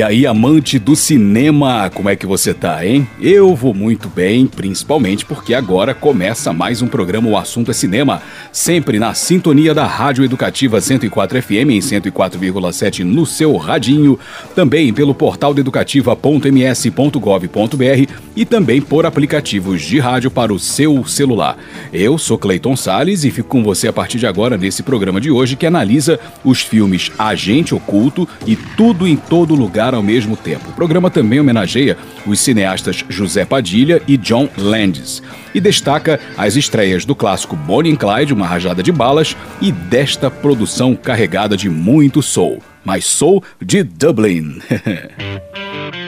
E aí, amante do cinema, como é que você tá, hein? Eu vou muito bem, principalmente porque agora começa mais um programa O Assunto é Cinema, sempre na sintonia da Rádio Educativa 104 FM em 104,7 no seu radinho, também pelo portal educativa.ms.gov.br e também por aplicativos de rádio para o seu celular. Eu sou Cleiton Sales e fico com você a partir de agora nesse programa de hoje que analisa os filmes Agente Oculto e Tudo em Todo Lugar ao mesmo tempo. O programa também homenageia os cineastas José Padilha e John Landis e destaca as estreias do clássico Bonnie and Clyde, Uma Rajada de Balas, e desta produção carregada de muito soul, mas soul de Dublin.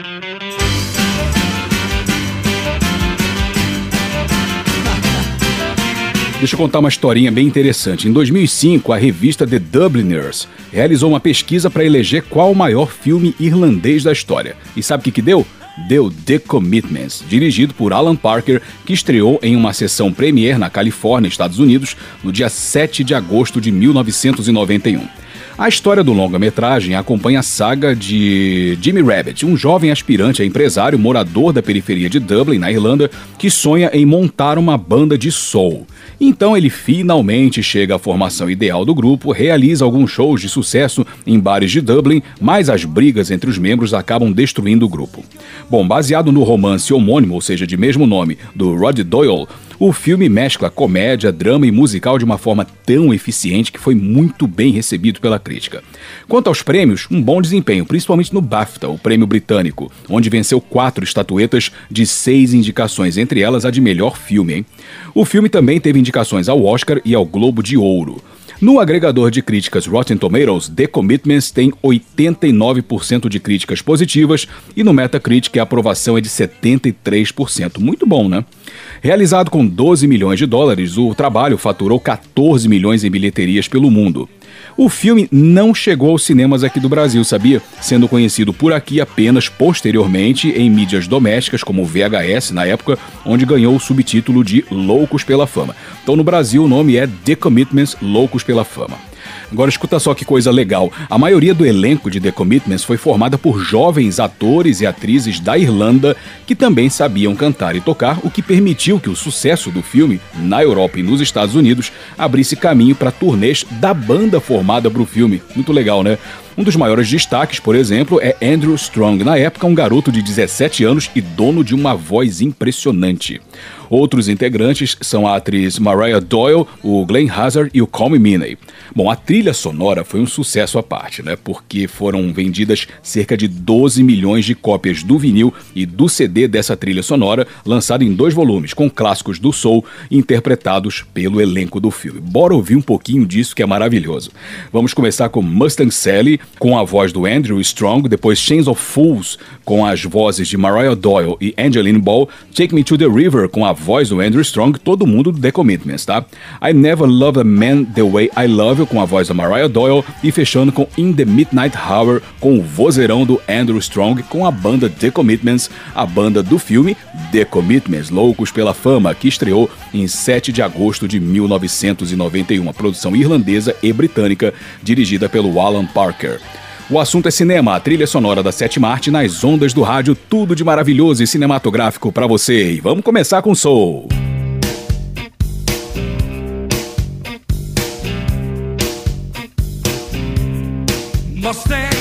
Deixa eu contar uma historinha bem interessante. Em 2005, a revista The Dubliners realizou uma pesquisa para eleger qual o maior filme irlandês da história. E sabe o que, que deu? Deu The Commitments, dirigido por Alan Parker, que estreou em uma sessão premiere na Califórnia, Estados Unidos, no dia 7 de agosto de 1991. A história do longa-metragem acompanha a saga de Jimmy Rabbit, um jovem aspirante a empresário morador da periferia de Dublin, na Irlanda, que sonha em montar uma banda de soul. Então ele finalmente chega à formação ideal do grupo, realiza alguns shows de sucesso em bares de Dublin, mas as brigas entre os membros acabam destruindo o grupo. Bom, baseado no romance homônimo, ou seja, de mesmo nome, do Rod Doyle, o filme mescla comédia, drama e musical de uma forma tão eficiente que foi muito bem recebido pela crítica. Quanto aos prêmios, um bom desempenho, principalmente no BAFTA, o prêmio britânico, onde venceu quatro estatuetas de seis indicações, entre elas a de melhor filme. Hein? O filme também teve indicações ao Oscar e ao Globo de Ouro. No agregador de críticas Rotten Tomatoes, The Commitments tem 89% de críticas positivas e no Metacritic a aprovação é de 73%. Muito bom, né? Realizado com 12 milhões de dólares, o trabalho faturou 14 milhões em bilheterias pelo mundo. O filme não chegou aos cinemas aqui do Brasil, sabia? Sendo conhecido por aqui apenas posteriormente em mídias domésticas, como VHS na época, onde ganhou o subtítulo de Loucos pela Fama. Então no Brasil o nome é The Commitments Loucos pela Fama. Agora escuta só que coisa legal. A maioria do elenco de The Commitments foi formada por jovens atores e atrizes da Irlanda que também sabiam cantar e tocar, o que permitiu que o sucesso do filme na Europa e nos Estados Unidos abrisse caminho para turnês da banda formada para o filme. Muito legal, né? Um dos maiores destaques, por exemplo, é Andrew Strong, na época um garoto de 17 anos e dono de uma voz impressionante. Outros integrantes são a atriz Mariah Doyle, o Glenn Hazard e o Colm Meaney. Bom, a trilha sonora foi um sucesso à parte, né? Porque foram vendidas cerca de 12 milhões de cópias do vinil e do CD dessa trilha sonora, lançada em dois volumes, com clássicos do soul interpretados pelo elenco do filme. Bora ouvir um pouquinho disso que é maravilhoso. Vamos começar com Mustang Sally, com a voz do Andrew Strong, depois Chains of Fools, com as vozes de Mariah Doyle e Angeline Ball, Take Me to the River, com a voz do Andrew Strong, todo mundo do The Commitments, tá? I Never Loved a Man the Way I Love You, com a voz da Mariah Doyle, e fechando com In the Midnight Hour, com o vozeirão do Andrew Strong, com a banda The Commitments, a banda do filme The Commitments, Loucos pela Fama, que estreou em 7 de agosto de 1991, uma produção irlandesa e britânica, dirigida pelo Alan Parker. O assunto é cinema, a trilha sonora da sétima arte nas ondas do rádio, tudo de maravilhoso e cinematográfico para você. E vamos começar com Soul. Mustang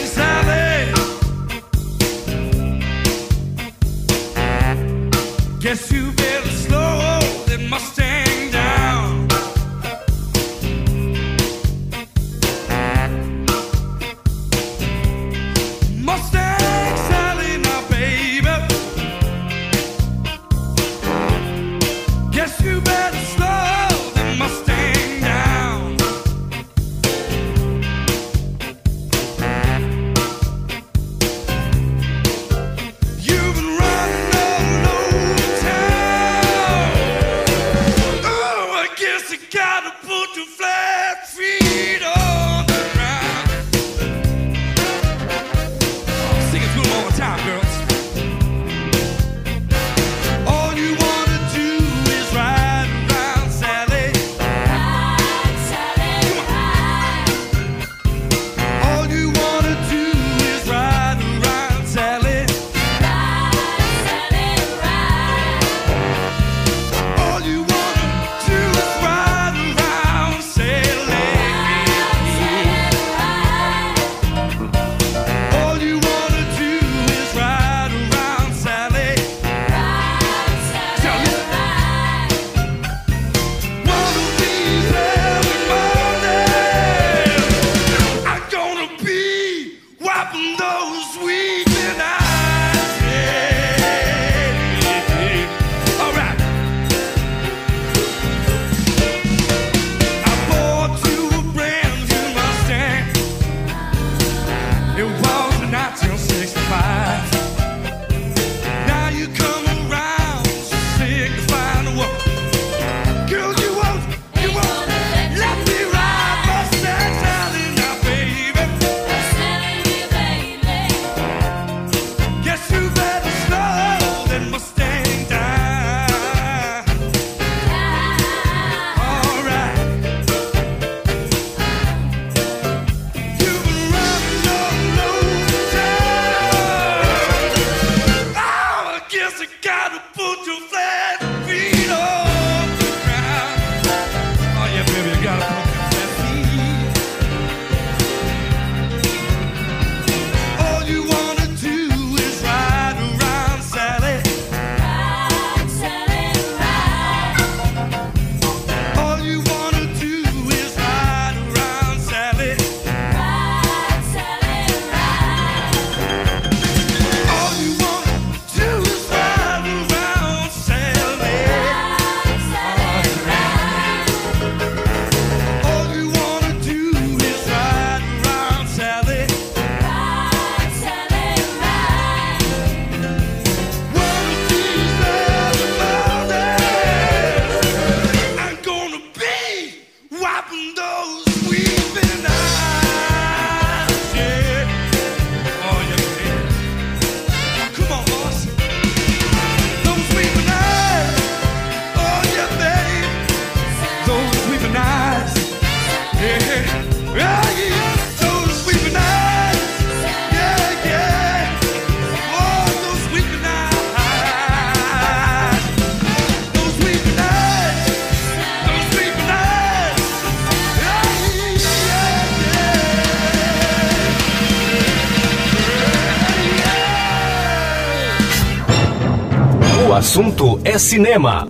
é cinema.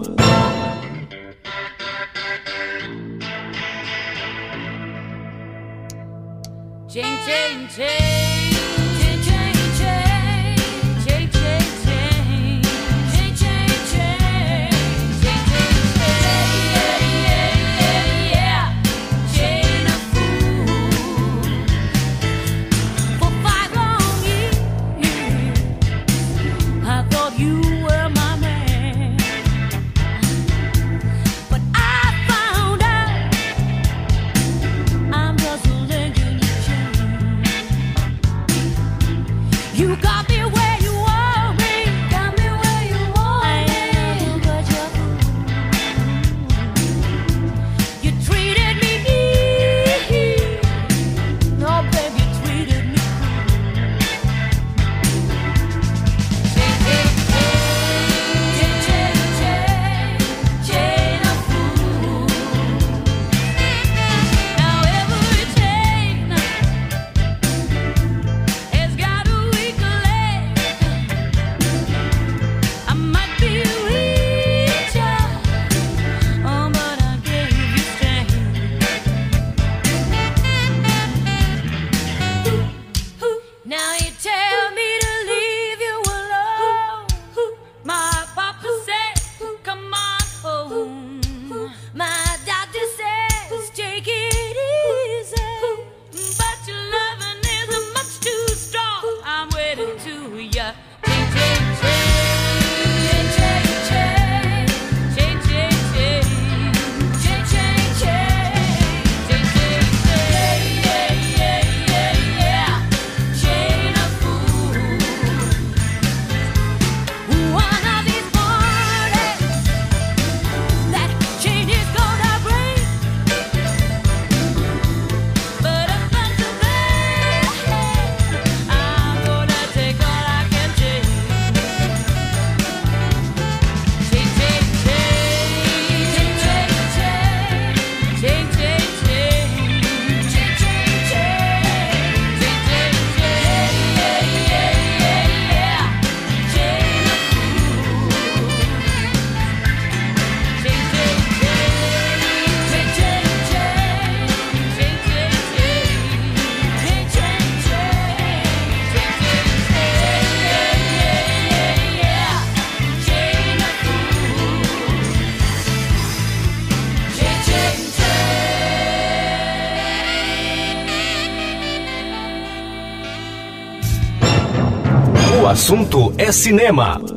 Assunto é cinema.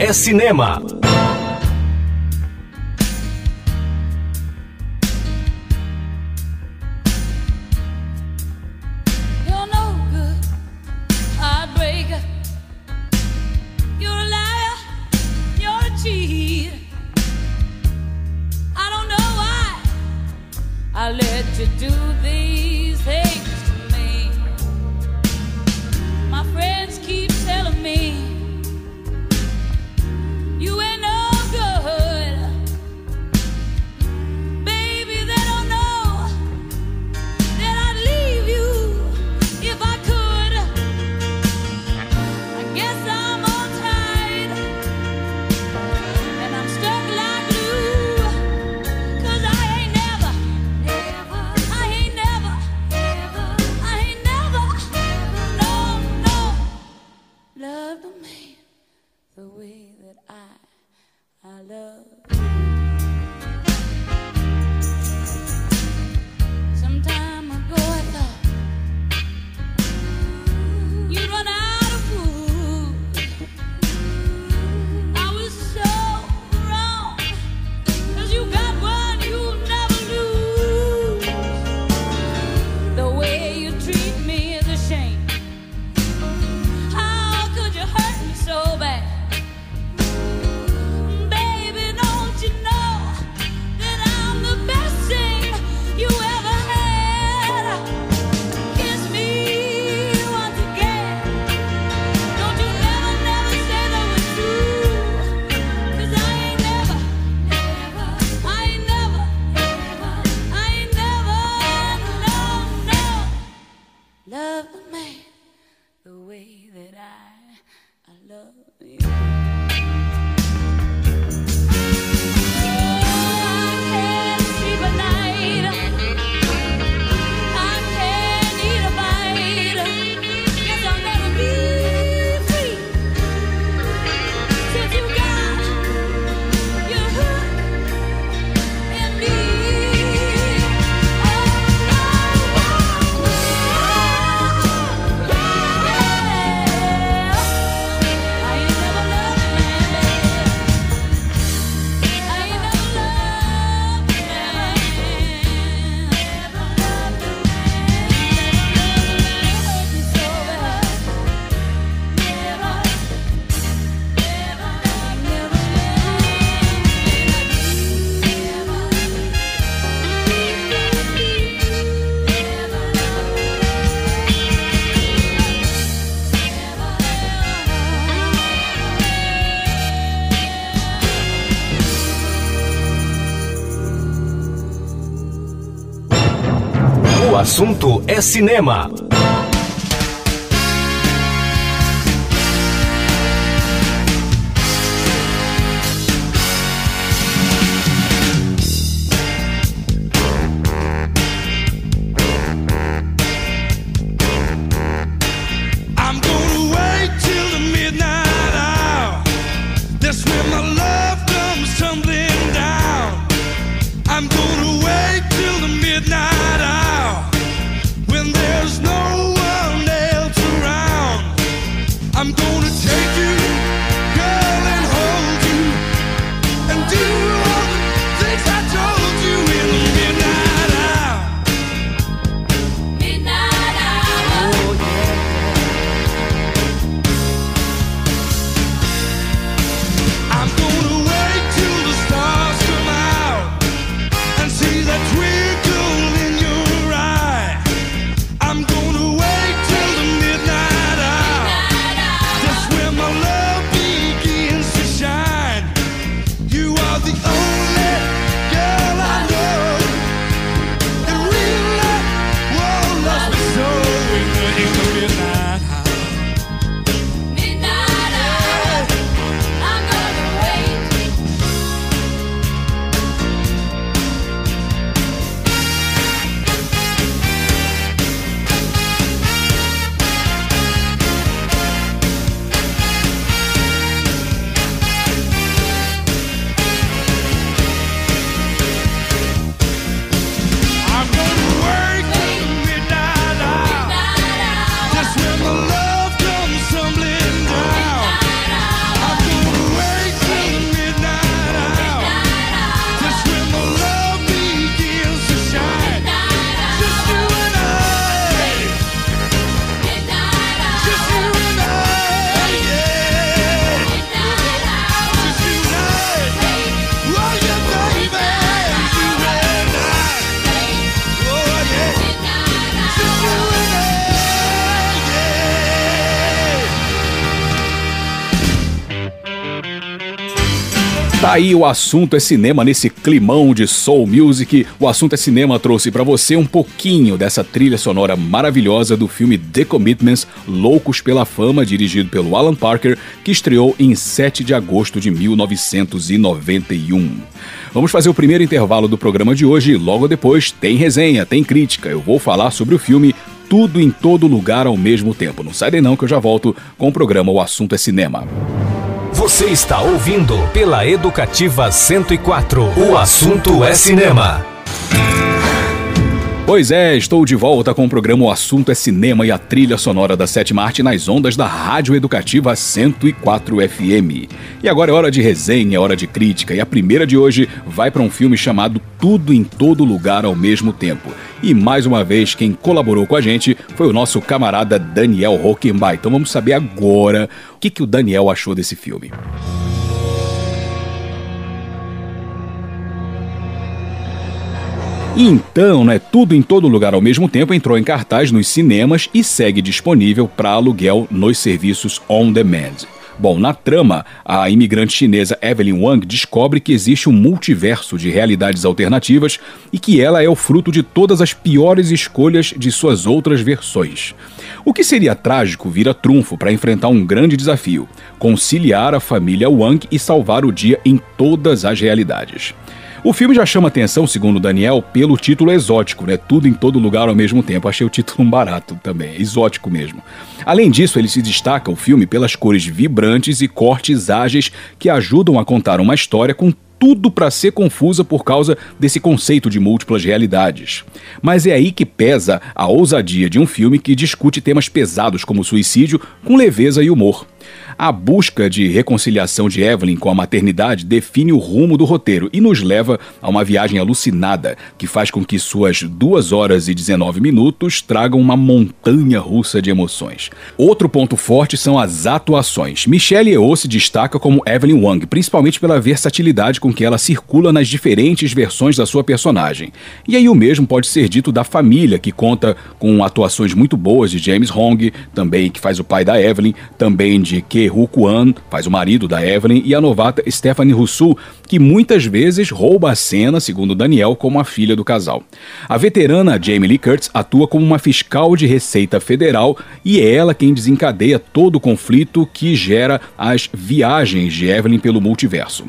É cinema. Assunto é cinema. Tá aí o assunto é cinema nesse climão de soul music. O assunto é cinema trouxe para você um pouquinho dessa trilha sonora maravilhosa do filme The Commitments, Loucos pela Fama, dirigido pelo Alan Parker, que estreou em 7 de agosto de 1991. Vamos fazer o primeiro intervalo do programa de hoje logo depois tem resenha, tem crítica. Eu vou falar sobre o filme Tudo em Todo Lugar ao mesmo tempo. Não sai daí não que eu já volto com o programa O Assunto é Cinema. Você está ouvindo pela Educativa 104. O assunto é cinema. Pois é, estou de volta com o programa O Assunto é Cinema e a trilha sonora da sétima arte nas ondas da Rádio Educativa 104 FM. E agora é hora de resenha, é hora de crítica, e a primeira de hoje vai para um filme chamado Tudo em Todo Lugar ao Mesmo Tempo. E mais uma vez, quem colaborou com a gente foi o nosso camarada Daniel Hockenbach. Então vamos saber agora o que, que o Daniel achou desse filme. Então, né, tudo em todo lugar ao mesmo tempo entrou em cartaz nos cinemas e segue disponível para aluguel nos serviços on demand. Bom, na trama, a imigrante chinesa Evelyn Wang descobre que existe um multiverso de realidades alternativas e que ela é o fruto de todas as piores escolhas de suas outras versões. O que seria trágico vira trunfo para enfrentar um grande desafio: conciliar a família Wang e salvar o dia em todas as realidades. O filme já chama atenção, segundo Daniel, pelo título exótico, né? Tudo em todo lugar ao mesmo tempo. Achei o título barato também, exótico mesmo. Além disso, ele se destaca o filme pelas cores vibrantes e cortes ágeis que ajudam a contar uma história com tudo para ser confusa por causa desse conceito de múltiplas realidades. Mas é aí que pesa a ousadia de um filme que discute temas pesados como suicídio com leveza e humor. A busca de reconciliação de Evelyn com a maternidade define o rumo do roteiro e nos leva a uma viagem alucinada que faz com que suas 2 horas e 19 minutos tragam uma montanha russa de emoções. Outro ponto forte são as atuações. Michelle Yeoh se destaca como Evelyn Wang, principalmente pela versatilidade com que ela circula nas diferentes versões da sua personagem. E aí o mesmo pode ser dito da família, que conta com atuações muito boas de James Hong, também que faz o pai da Evelyn, também de Ke Hu Kwan, faz o marido da Evelyn, e a novata Stephanie Rousseau, que muitas vezes rouba a cena, segundo Daniel, como a filha do casal. A veterana Jamie Lee Curtis atua como uma fiscal de Receita Federal e é ela quem desencadeia todo o conflito que gera as viagens de Evelyn pelo multiverso.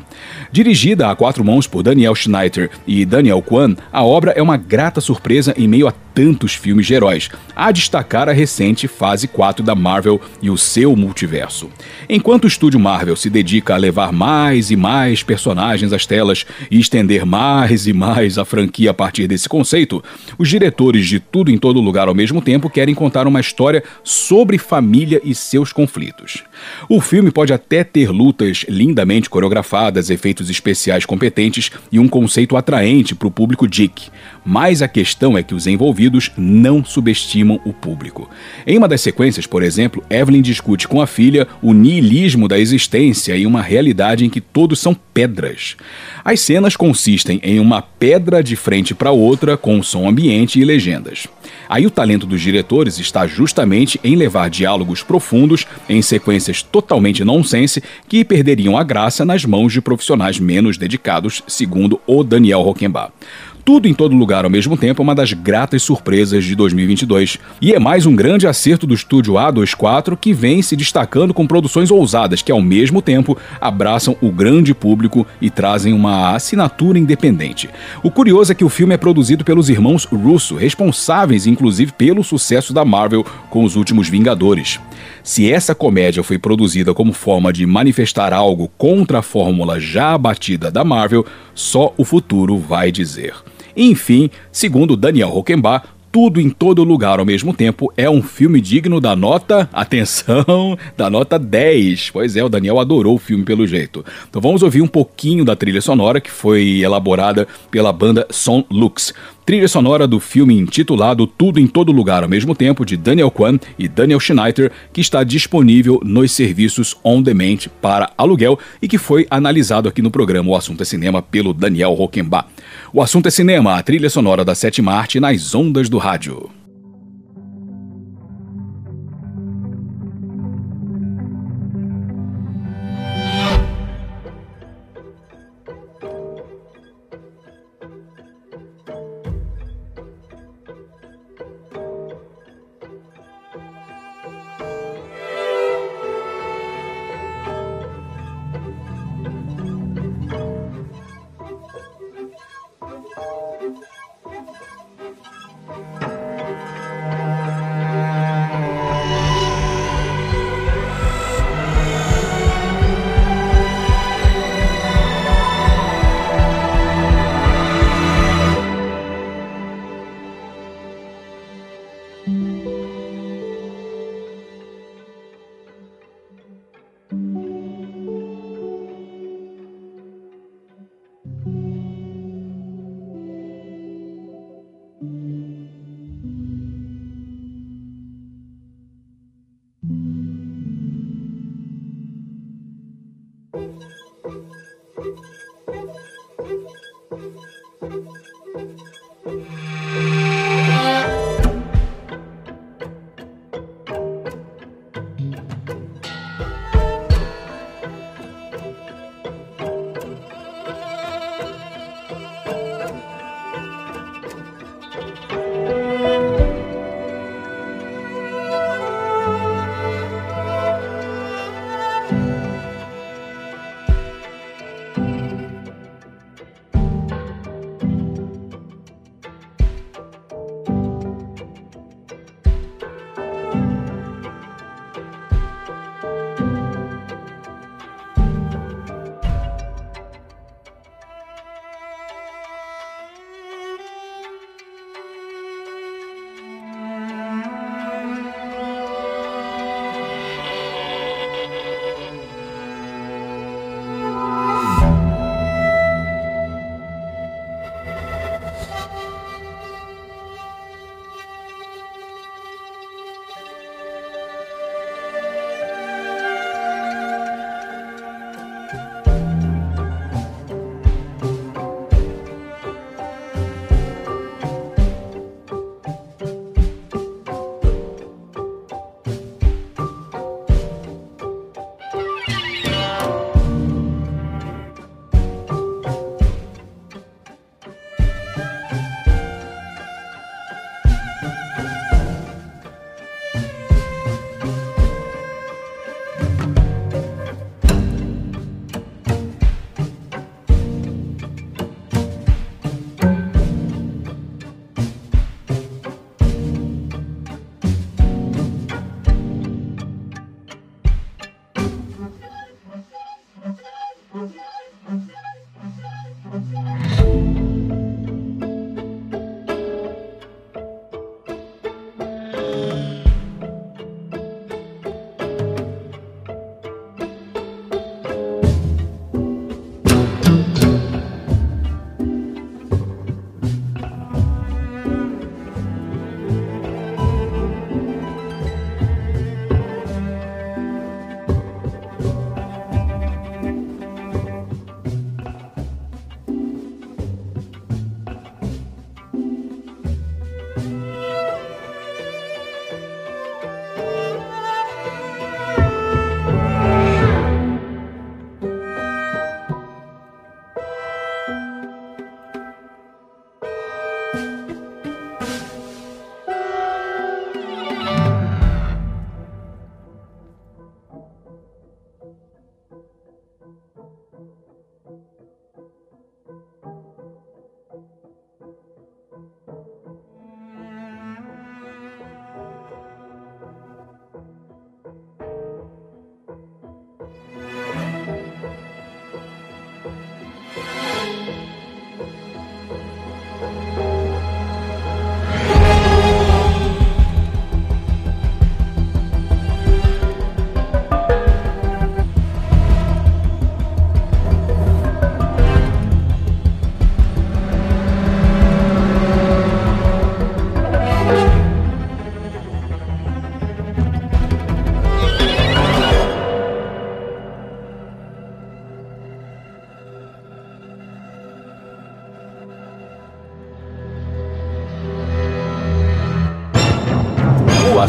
Dirigida a quatro mãos por Daniel Schneider e Daniel Kwan, a obra é uma grata surpresa em meio a tantos filmes de heróis, a destacar a recente fase 4 da Marvel e o seu multiverso. Enquanto o estúdio Marvel se dedica a levar mais e mais personagens às telas e estender mais e mais a franquia a partir desse conceito, os diretores de Tudo em Todo Lugar ao mesmo tempo querem contar uma história sobre família e seus conflitos. O filme pode até ter lutas lindamente coreografadas, efeitos especiais competentes e um conceito atraente para o público geek, mas a questão é que os envolvidos não subestimam o público. Em uma das sequências, por exemplo, Evelyn discute com a filha o niilismo da existência e uma realidade em que todos são pedras. As cenas consistem em uma pedra de frente para outra com som ambiente e legendas. Aí o talento dos diretores está justamente em levar diálogos profundos em sequências totalmente nonsense que perderiam a graça nas mãos de profissionais menos dedicados, segundo o Daniel Rockenbach. Tudo em todo lugar ao mesmo tempo é uma das gratas surpresas de 2022. E é mais um grande acerto do estúdio A24 que vem se destacando com produções ousadas que, ao mesmo tempo, abraçam o grande público e trazem uma assinatura independente. O curioso é que o filme é produzido pelos irmãos Russo, responsáveis inclusive pelo sucesso da Marvel com os últimos Vingadores. Se essa comédia foi produzida como forma de manifestar algo contra a fórmula já abatida da Marvel, só o futuro vai dizer. Enfim, segundo Daniel Rockenbach, tudo em todo lugar ao mesmo tempo é um filme digno da nota, atenção, da nota 10. Pois é, o Daniel adorou o filme pelo jeito. Então vamos ouvir um pouquinho da trilha sonora que foi elaborada pela banda Son Lux. Trilha sonora do filme intitulado Tudo em Todo Lugar ao mesmo tempo, de Daniel Kwan e Daniel Schneider, que está disponível nos serviços on demand para aluguel e que foi analisado aqui no programa O Assunto é Cinema pelo Daniel Rockenbach. O Assunto é Cinema, a trilha sonora da sétima arte nas ondas do rádio.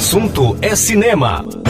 Assunto é cinema.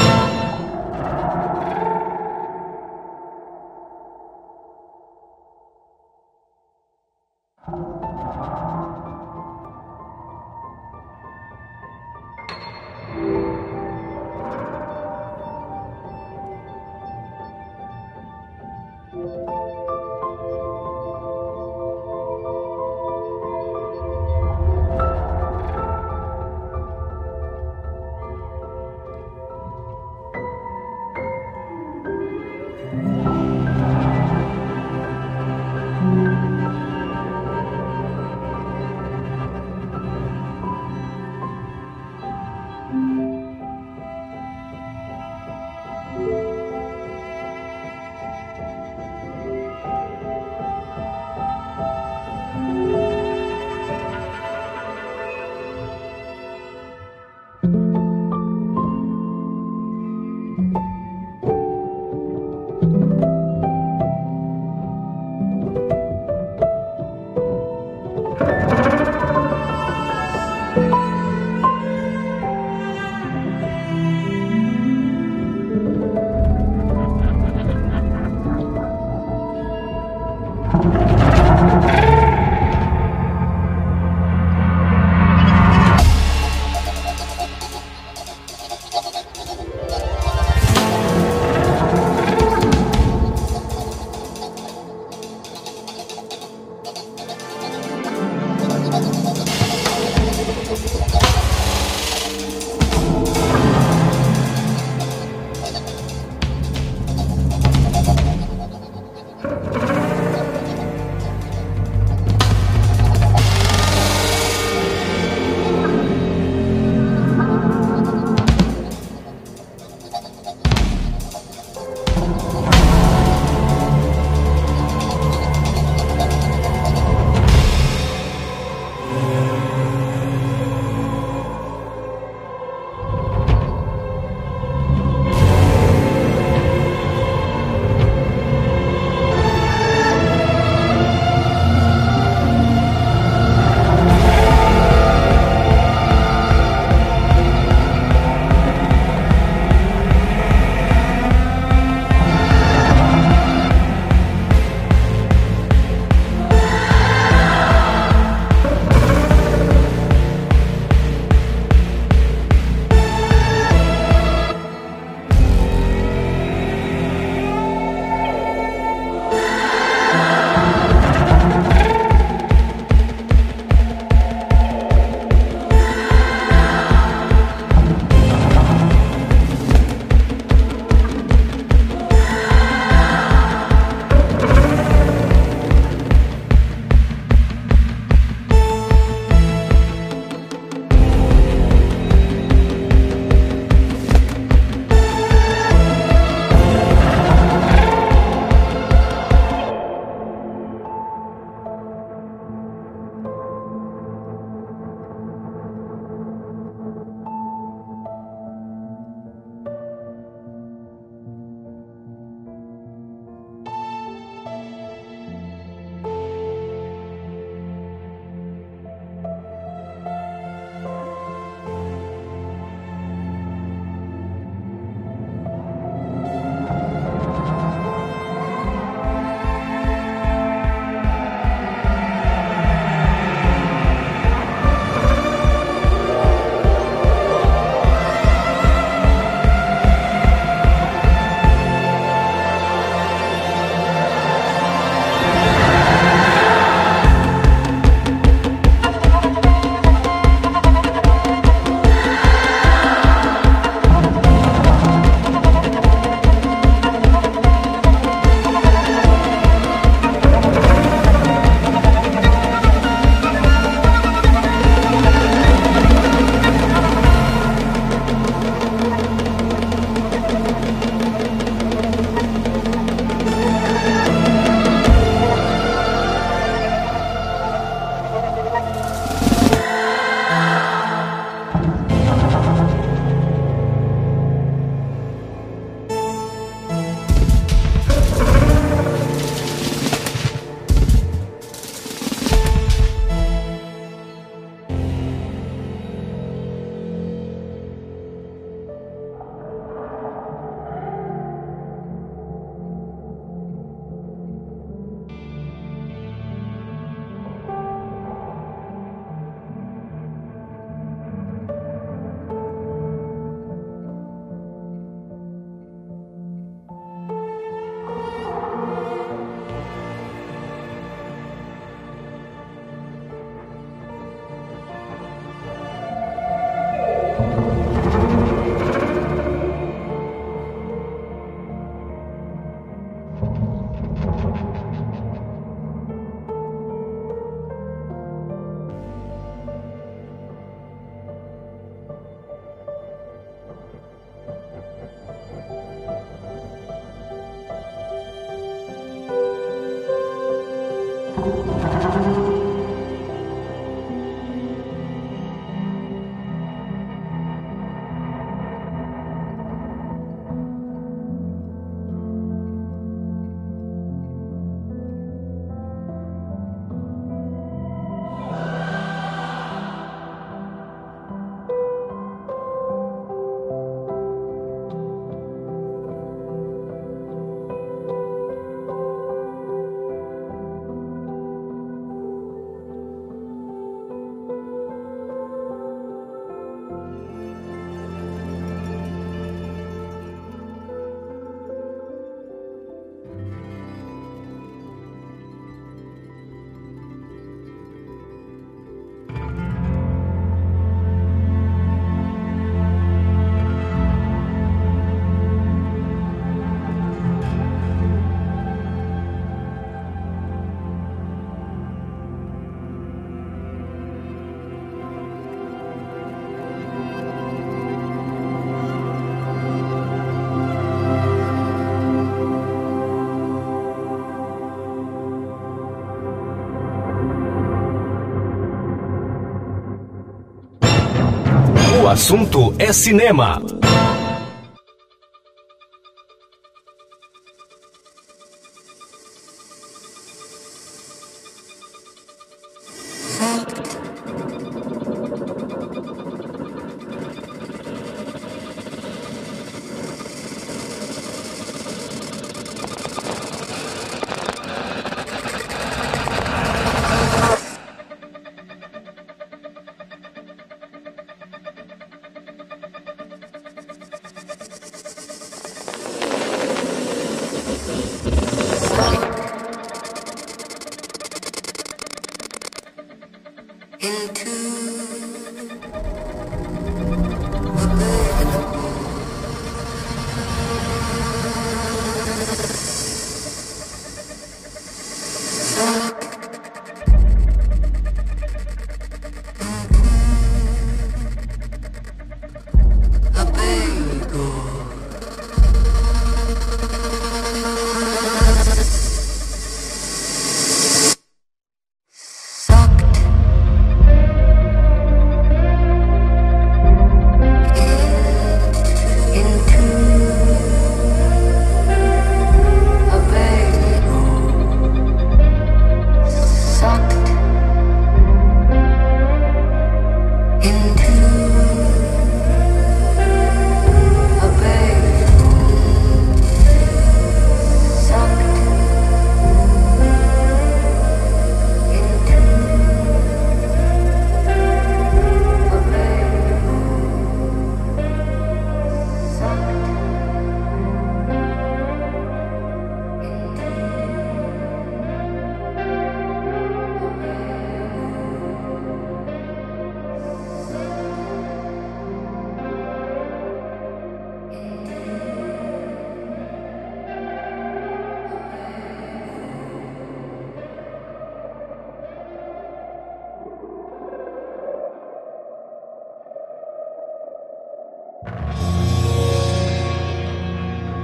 Assunto é cinema.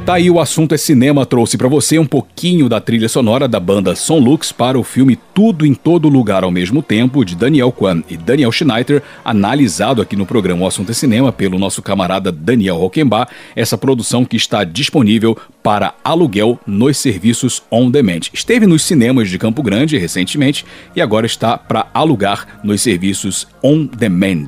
Tá aí o assunto é cinema trouxe para você um pouquinho da trilha sonora da banda Son Lux para o filme Tudo em Todo Lugar ao mesmo tempo de Daniel Kwan e Daniel Schneider, analisado aqui no programa O Assunto é Cinema pelo nosso camarada Daniel Rockenbach, essa produção que está disponível para aluguel nos serviços on demand. Esteve nos cinemas de Campo Grande recentemente e agora está para alugar nos serviços on demand.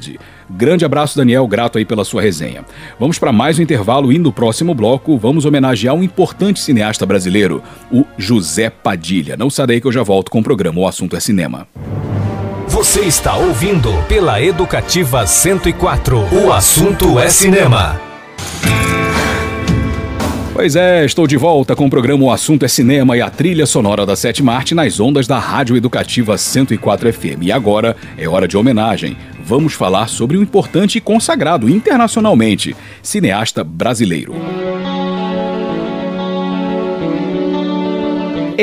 Grande abraço, Daniel, grato aí pela sua resenha. Vamos para mais um intervalo e no próximo bloco vamos homenagear um importante cineasta brasileiro, o José Padilha. Não sai daí que eu já volto com o programa O Assunto é Cinema. Você está ouvindo pela Educativa 104. O assunto é cinema. Pois é, estou de volta com o programa O Assunto é Cinema e a trilha sonora da Sétima Arte nas ondas da Rádio Educativa 104 FM. E agora é hora de homenagem vamos falar sobre um importante e consagrado internacionalmente cineasta brasileiro.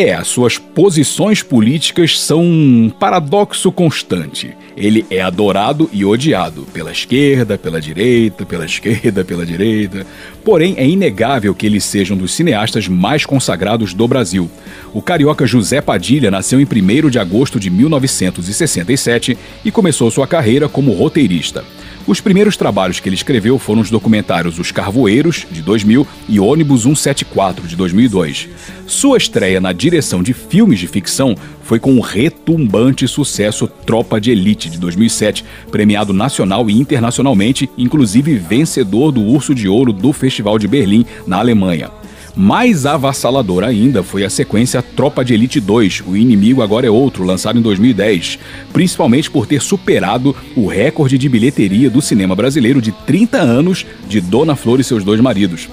É, as suas posições políticas são um paradoxo constante. Ele é adorado e odiado pela esquerda, pela direita, pela esquerda, pela direita. Porém, é inegável que ele seja um dos cineastas mais consagrados do Brasil. O carioca José Padilha nasceu em 1 de agosto de 1967 e começou sua carreira como roteirista. Os primeiros trabalhos que ele escreveu foram os documentários Os Carvoeiros, de 2000, e Ônibus 174, de 2002. Sua estreia na direção de filmes de ficção foi com o retumbante sucesso Tropa de Elite, de 2007, premiado nacional e internacionalmente, inclusive vencedor do Urso de Ouro do Festival de Berlim, na Alemanha. Mais avassalador ainda foi a sequência Tropa de Elite 2, O Inimigo Agora é Outro, lançado em 2010, principalmente por ter superado o recorde de bilheteria do cinema brasileiro de 30 anos de Dona Flor e seus dois maridos.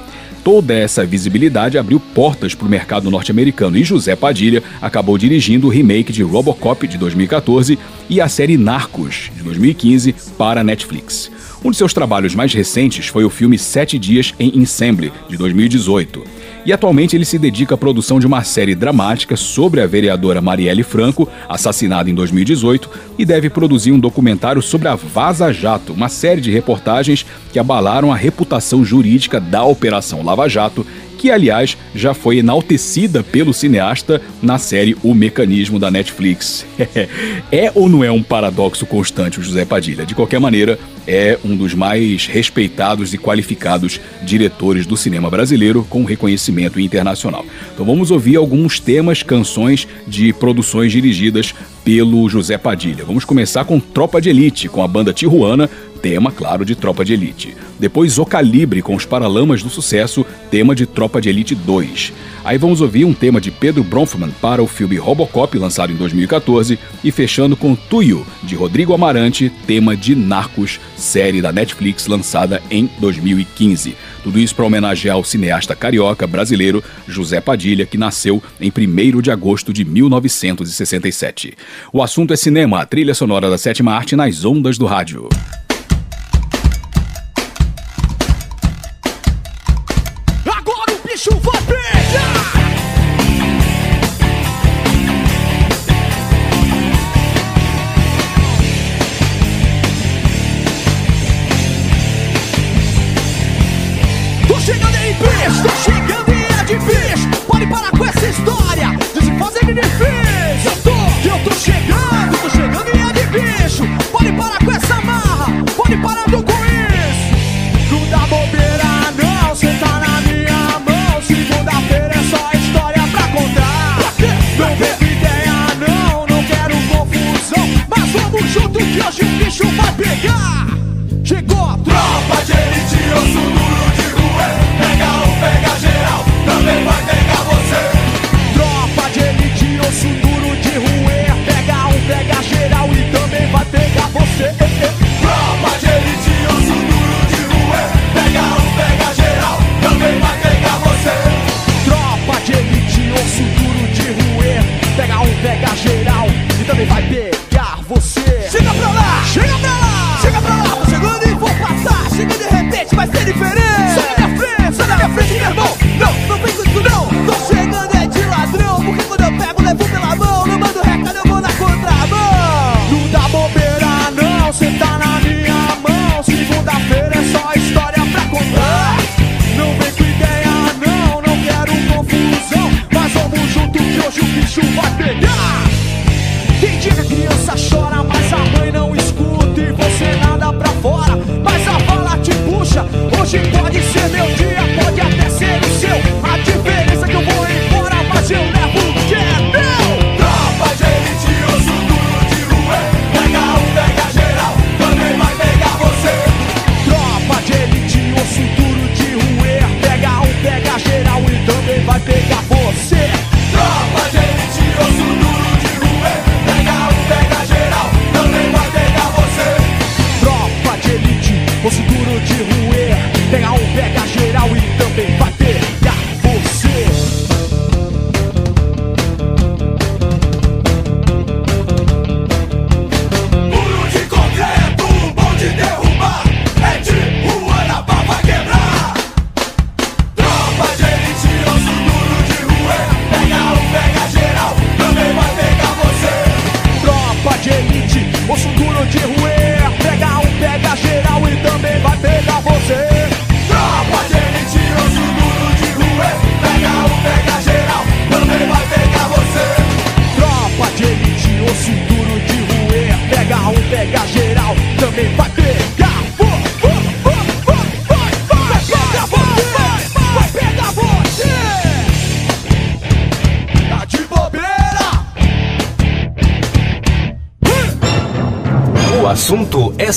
Toda essa visibilidade abriu portas para o mercado norte-americano e José Padilha acabou dirigindo o remake de Robocop de 2014 e a série Narcos de 2015 para Netflix. Um de seus trabalhos mais recentes foi o filme Sete Dias em Ensemble, de 2018 e atualmente ele se dedica à produção de uma série dramática sobre a vereadora Marielle Franco, assassinada em 2018, e deve produzir um documentário sobre a Vaza Jato, uma série de reportagens que abalaram a reputação jurídica da Operação Lava Jato que aliás já foi enaltecida pelo cineasta na série O Mecanismo da Netflix. é ou não é um paradoxo constante o José Padilha? De qualquer maneira, é um dos mais respeitados e qualificados diretores do cinema brasileiro com reconhecimento internacional. Então vamos ouvir alguns temas, canções de produções dirigidas pelo José Padilha. Vamos começar com Tropa de Elite, com a banda Tijuana, tema, claro, de Tropa de Elite. Depois O Calibre com os Paralamas do Sucesso, tema de Tropa de Elite 2. Aí vamos ouvir um tema de Pedro Bronfman para o filme Robocop, lançado em 2014, e fechando com Tuyo, de Rodrigo Amarante, tema de Narcos, série da Netflix lançada em 2015. Tudo isso para homenagear o cineasta carioca brasileiro José Padilha, que nasceu em 1 de agosto de 1967. O assunto é cinema, a trilha sonora da sétima arte nas ondas do rádio.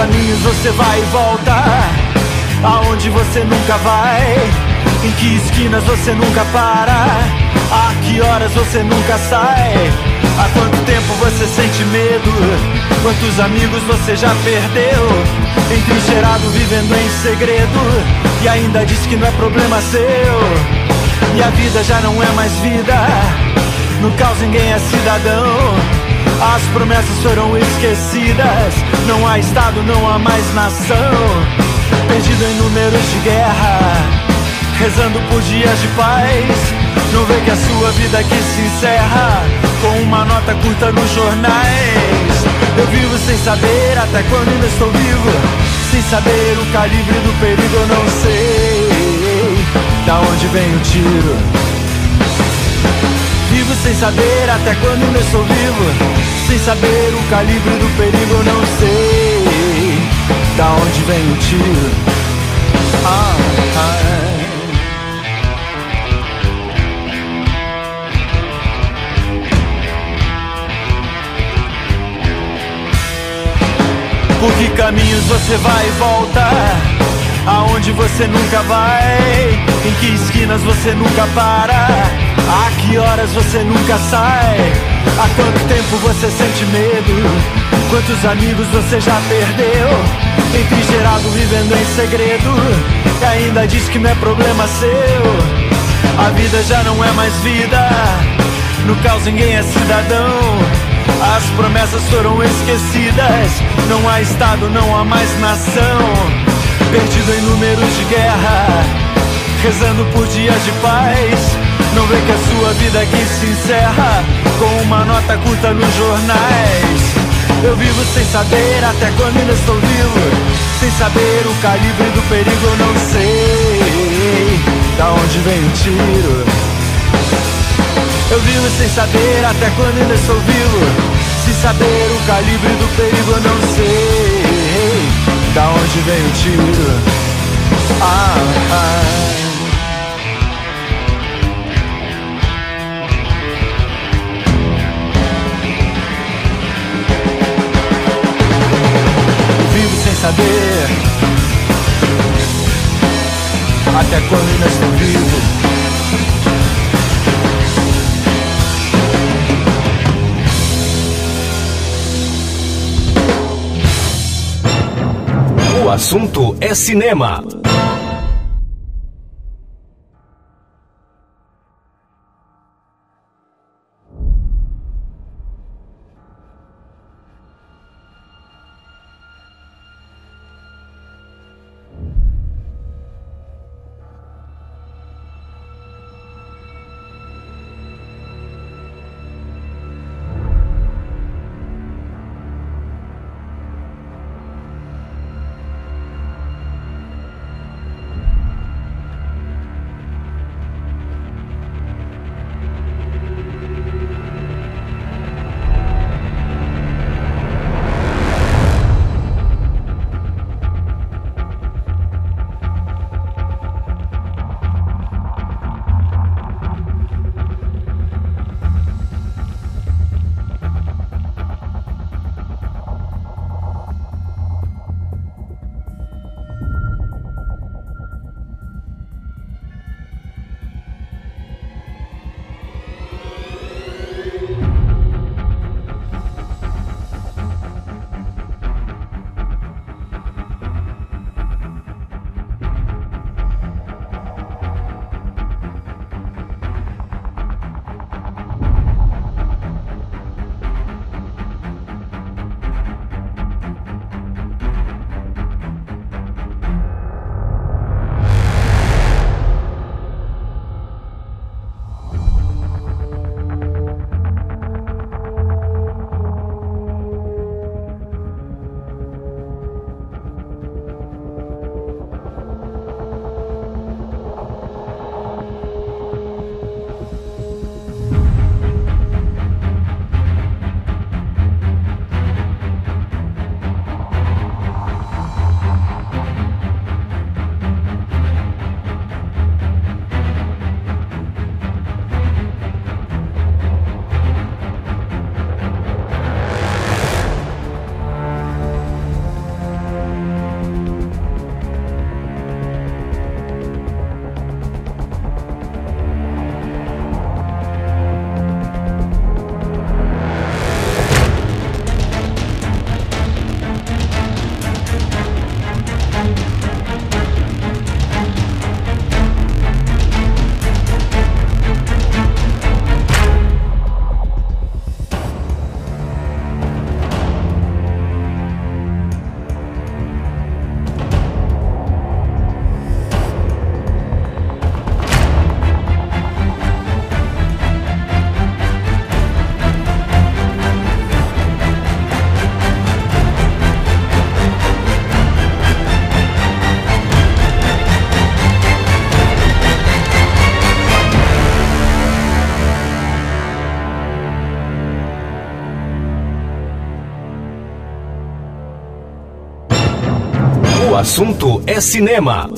caminhos você vai e volta, aonde você nunca vai, em que esquinas você nunca para, a que horas você nunca sai. Há quanto tempo você sente medo? Quantos amigos você já perdeu? Entrincheirado, vivendo em segredo, e ainda diz que não é problema seu. E a vida já não é mais vida, no caos ninguém é cidadão. As promessas foram esquecidas não há estado, não há mais nação Perdido em números de guerra Rezando por dias de paz não vê que a sua vida aqui se encerra com uma nota curta nos jornais. Eu vivo sem saber até quando ainda estou vivo, sem saber o calibre do perigo. Eu não sei da onde vem o tiro. Vivo sem saber até quando ainda estou vivo, sem saber o calibre do perigo. Eu não sei da onde vem o tiro. Ah, ah. Por que caminhos você vai e volta? Aonde você nunca vai? Em que esquinas você nunca para? A que horas você nunca sai? Há quanto tempo você sente medo? Quantos amigos você já perdeu? Refrigerado vivendo em segredo E ainda diz que não é problema seu A vida já não é mais vida No caos ninguém é cidadão as promessas foram esquecidas. Não há Estado, não há mais nação. Perdido em números de guerra, rezando por dias de paz. Não vê que a sua vida aqui se encerra com uma nota curta nos jornais. Eu vivo sem saber até quando ainda estou vivo. Sem saber o calibre do perigo, eu não sei da onde vem o tiro. Eu vivo sem saber até quando ainda estou vivo Sem saber o calibre do perigo eu não sei Da onde vem o tiro ah, ah. Vivo sem saber Até quando ainda estou vivo assunto é cinema. Assunto é cinema.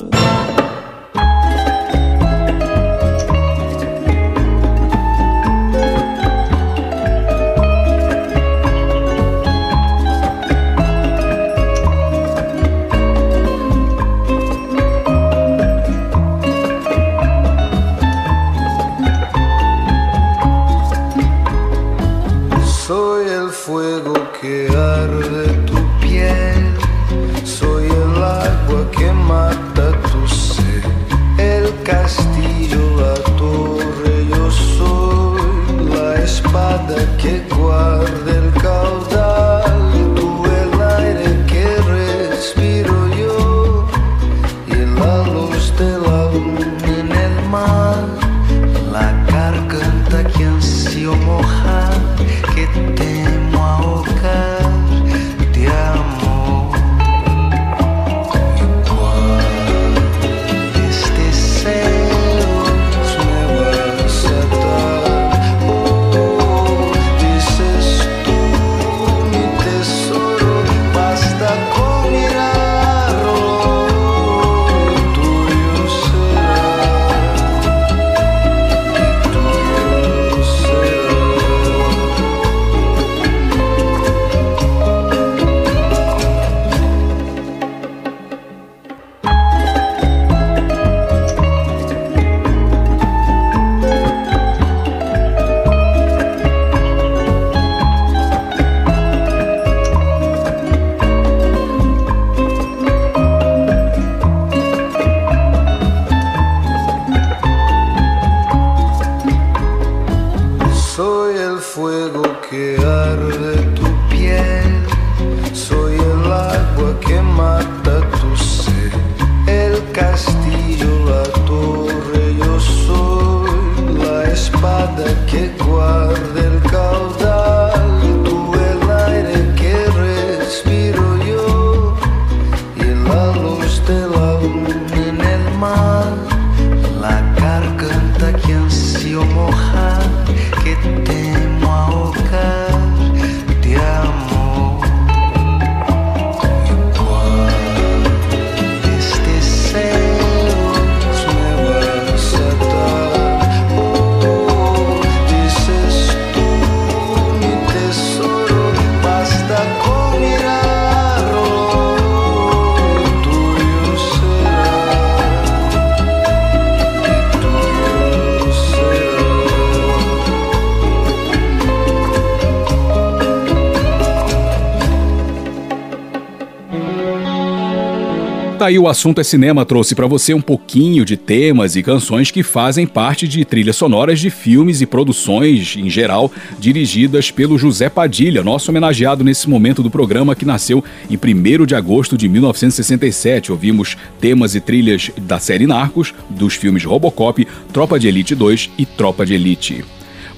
Aí o assunto é cinema trouxe para você um pouquinho de temas e canções que fazem parte de trilhas sonoras de filmes e produções em geral dirigidas pelo José Padilha, nosso homenageado nesse momento do programa que nasceu em 1 de agosto de 1967. Ouvimos temas e trilhas da série Narcos, dos filmes Robocop, Tropa de Elite 2 e Tropa de Elite.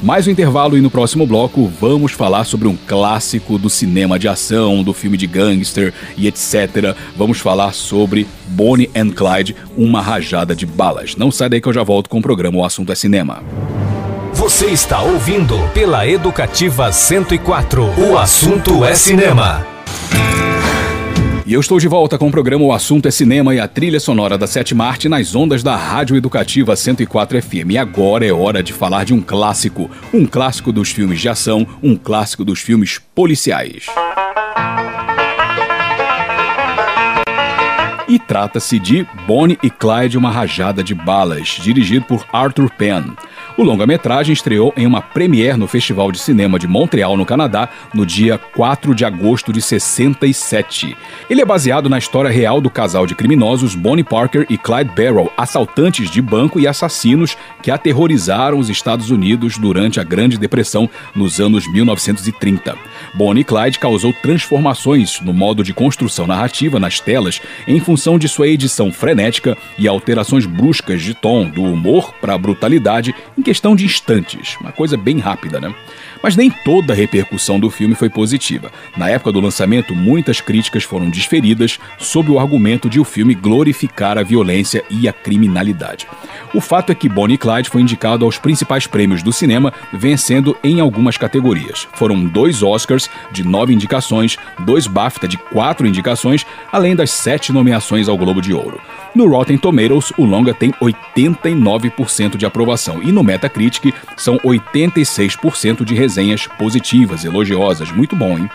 Mais um intervalo e no próximo bloco vamos falar sobre um clássico do cinema de ação, do filme de gangster e etc. Vamos falar sobre Bonnie and Clyde, uma rajada de balas. Não sai daí que eu já volto com o programa O Assunto é Cinema. Você está ouvindo pela Educativa 104. O assunto é cinema. E eu estou de volta com o programa O Assunto é Cinema e a trilha sonora da Sétima Arte nas ondas da Rádio Educativa 104 FM. E agora é hora de falar de um clássico. Um clássico dos filmes de ação, um clássico dos filmes policiais. E trata-se de Bonnie e Clyde Uma Rajada de Balas, dirigido por Arthur Penn. O longa-metragem estreou em uma premiere no Festival de Cinema de Montreal, no Canadá, no dia 4 de agosto de 67. Ele é baseado na história real do casal de criminosos Bonnie Parker e Clyde Barrow, assaltantes de banco e assassinos que aterrorizaram os Estados Unidos durante a Grande Depressão nos anos 1930. Bonnie Clyde causou transformações no modo de construção narrativa nas telas em função de sua edição frenética e alterações bruscas de tom do humor para a brutalidade em questão de instantes, uma coisa bem rápida, né? Mas nem toda a repercussão do filme foi positiva. Na época do lançamento, muitas críticas foram desferidas sob o argumento de o filme glorificar a violência e a criminalidade. O fato é que Bonnie Clyde foi indicado aos principais prêmios do cinema, vencendo em algumas categorias. Foram dois Oscars de nove indicações, dois BAFTA de quatro indicações, além das sete nomeações ao Globo de Ouro. No Rotten Tomatoes, o longa tem 89% de aprovação e no Metacritic são 86% de resenhas positivas, elogiosas. Muito bom, hein?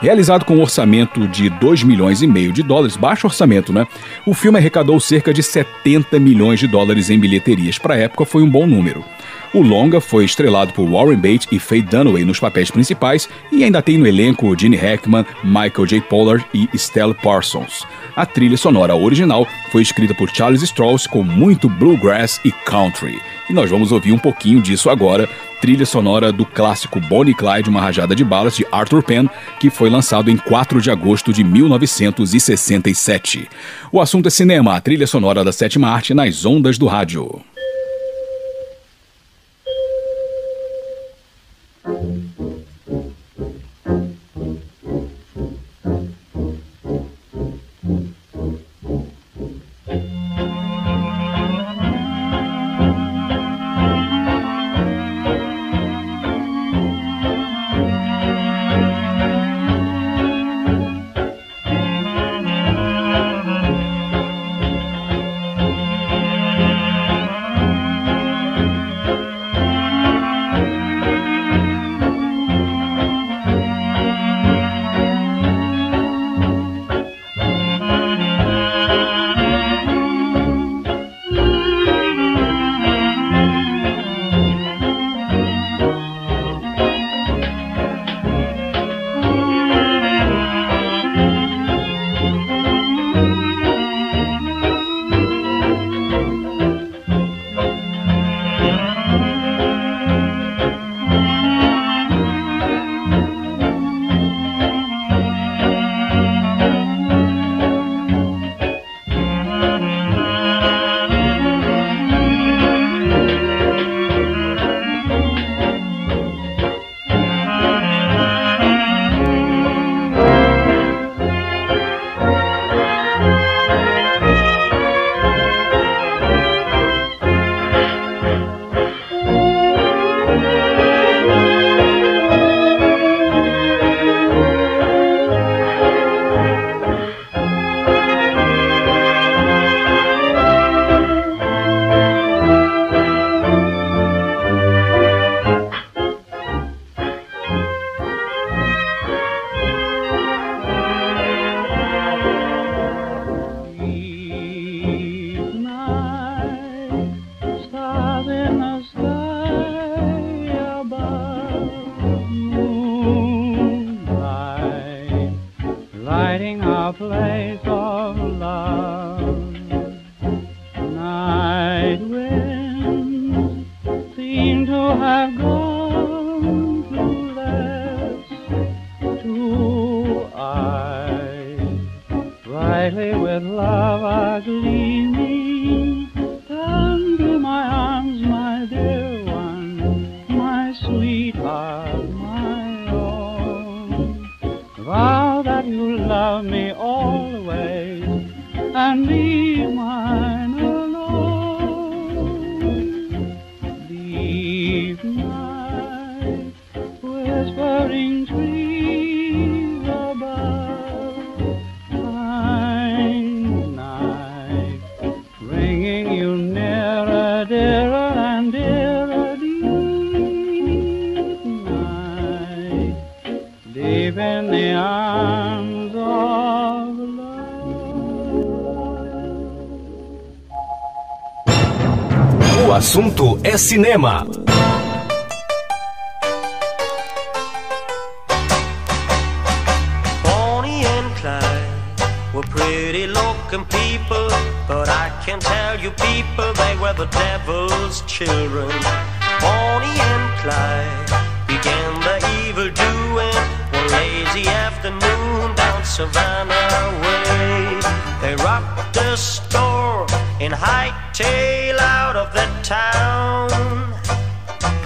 Realizado com um orçamento de 2 milhões e meio de dólares, baixo orçamento, né? O filme arrecadou cerca de 70 milhões de dólares em bilheterias. Para a época, foi um bom número. O longa foi estrelado por Warren Beatty e Faye Dunaway nos papéis principais e ainda tem no elenco Gene Hackman, Michael J. Pollard e Stella Parsons. A trilha sonora original foi escrita por Charles Strauss com muito bluegrass e country. E nós vamos ouvir um pouquinho disso agora, trilha sonora do clássico Bonnie Clyde, Uma Rajada de Balas, de Arthur Penn, que foi lançado em 4 de agosto de 1967. O assunto é cinema, a trilha sonora da sétima arte nas ondas do rádio. Assunto é cinema. Bonnie and Clyde were pretty looking people, but I can tell you people they were the devil's children. Bonnie and Clyde began the evil doing one lazy afternoon down Savannah Way. They robbed the store in Hightail out of the town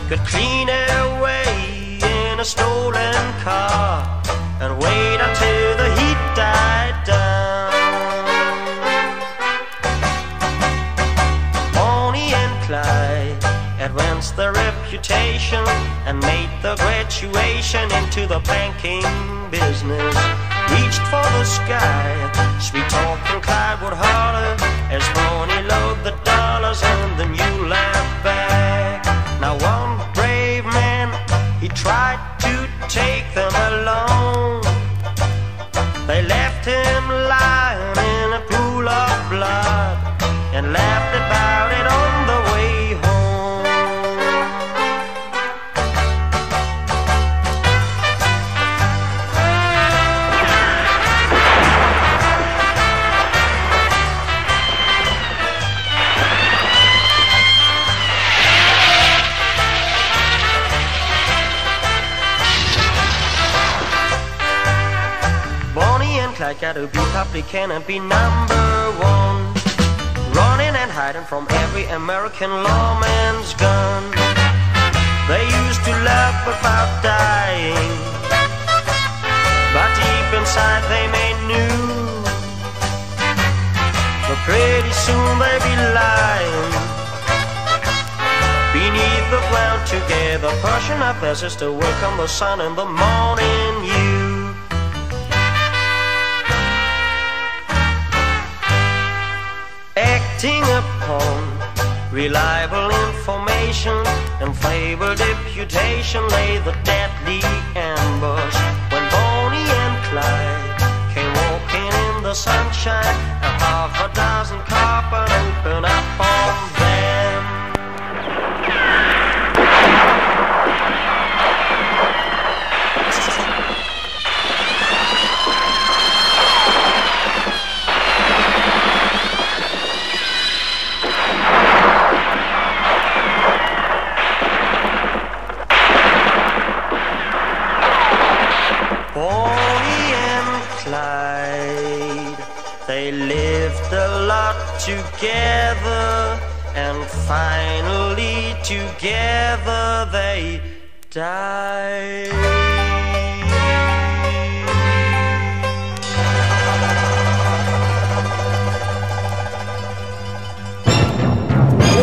could clean away in traveling car and wait the graduation into the banking business. Reached for the sky, sweet talking Clyde would holler as Bonnie loaded the dollars and the mule laughed back. Now one brave man, he tried to take them alone. Gotta be Republican and be number one. Running and hiding from every American lawman's gun. They used to laugh about dying, but deep inside they made new. But pretty soon they be lying. Beneath the ground together, pushing up their sister, welcome the sun in the morning. You. Acting upon reliable information and fabled deputation lay the deadly ambush. When Bonnie and Clyde came walking in the sunshine and half a dozen carpet opened up on together, and finally together they died.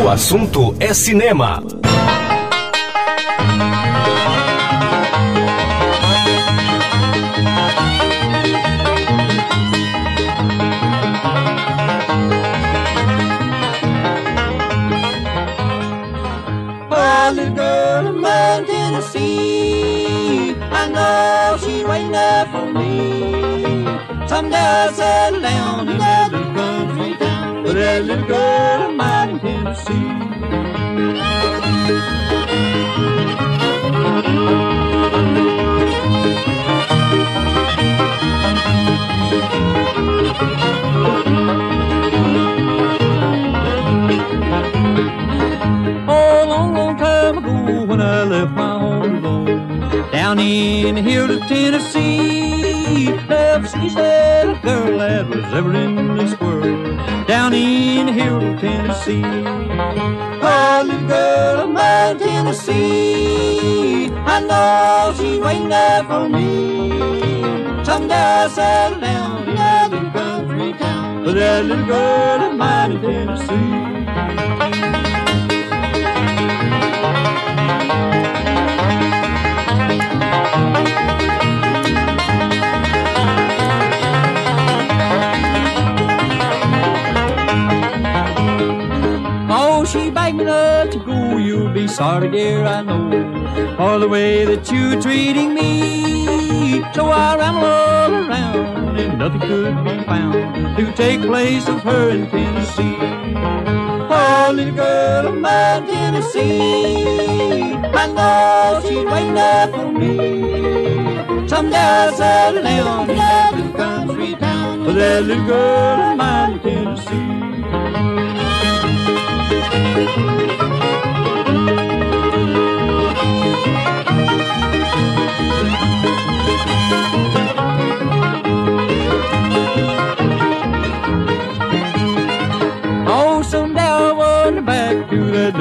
O assunto é cinema. There for me. Someday I'll settle down in that little country town with that little girl of mine in Tennessee. Oh, long, long time ago when I left my down in of Tennessee. Never seen a girl that was ever in this world down in of Tennessee. Oh, little girl of mine, Tennessee. I know she's waiting there for me. Someday I'll settle down in that little country town with that little girl of mine in Tennessee. Begged me not to go. You'll be sorry, dear, I know, for the way that you're treating me. So I ran all around, and nothing could be found to take place of her in Tennessee. Oh, little girl of mine, Tennessee, I know she's waiting there for me. Someday I'll settle down in that little country town with that little girl of mine, Tennessee. Oh,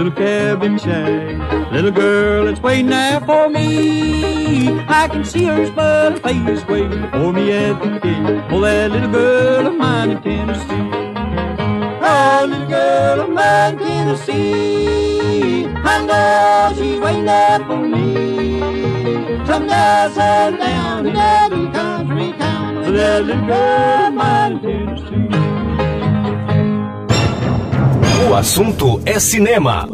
little cabin shack. Little girl that's waiting there for me. I can see her smile face waiting for me at the gate. Oh, that little girl of mine in Tennessee. Oh, little girl of mine in Tennessee. I know she's waiting there for me. Some down in that country town. That little girl in Tennessee. O assunto é cinema.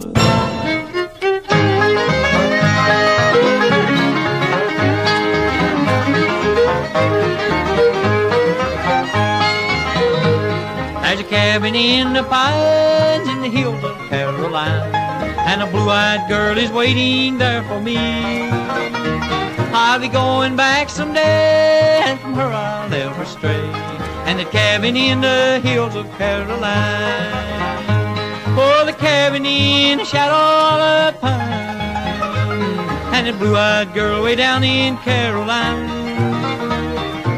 There's a cabin in the the hills Carolina, and a blue-eyed girl is waiting there for me. I'll be going back someday, and from her I'll never stray. And the cabin in the hills of Carolina, oh, the cabin in the shadow of a pine, and the blue-eyed girl way down in Carolina.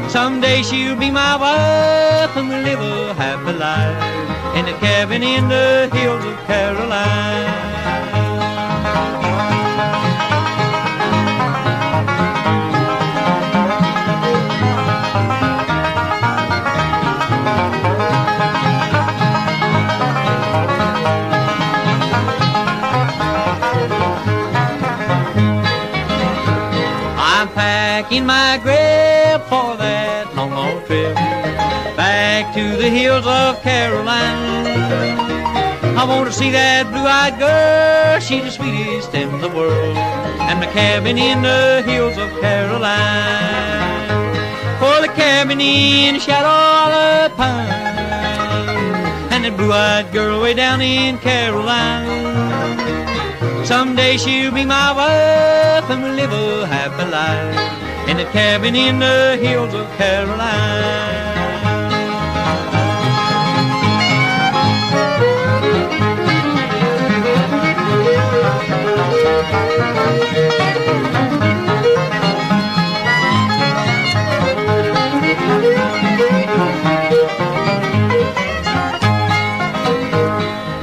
Someday she'll be my wife and we'll live a happy life in a cabin in the hills of Carolina. I'm packing my grip to the hills of Carolina. I want to see that blue-eyed girl, she's the sweetest in the world, and the cabin in the hills of Carolina. For the cabin in the shadow of the pine, and that blue-eyed girl way down in Carolina. Someday she'll be my wife and we'll live a happy life in the cabin in the hills of Carolina.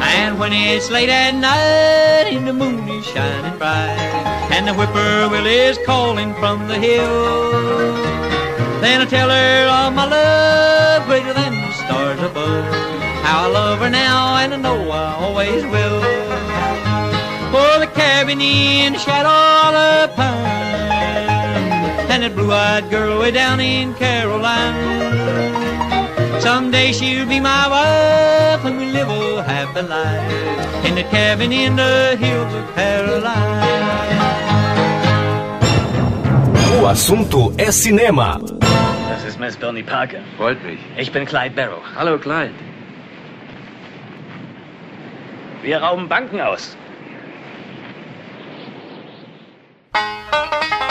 And when it's late at night and the moon is shining bright and the whippoorwill is calling from the hill, then I tell her of my love greater than the stars above. How I love her now and I know I always will. For the cabin in the shadow of the pine and that blue-eyed girl way down in Carolina. Someday she'll be my wife and we'll live a happy life in the cabin in the hills of paradise. O assunto é cinema. Das ist Miss Bernie Parker. Freut mich. Ich bin Clyde Barrow. Hallo, Clyde. Wir rauben Banken aus. Musik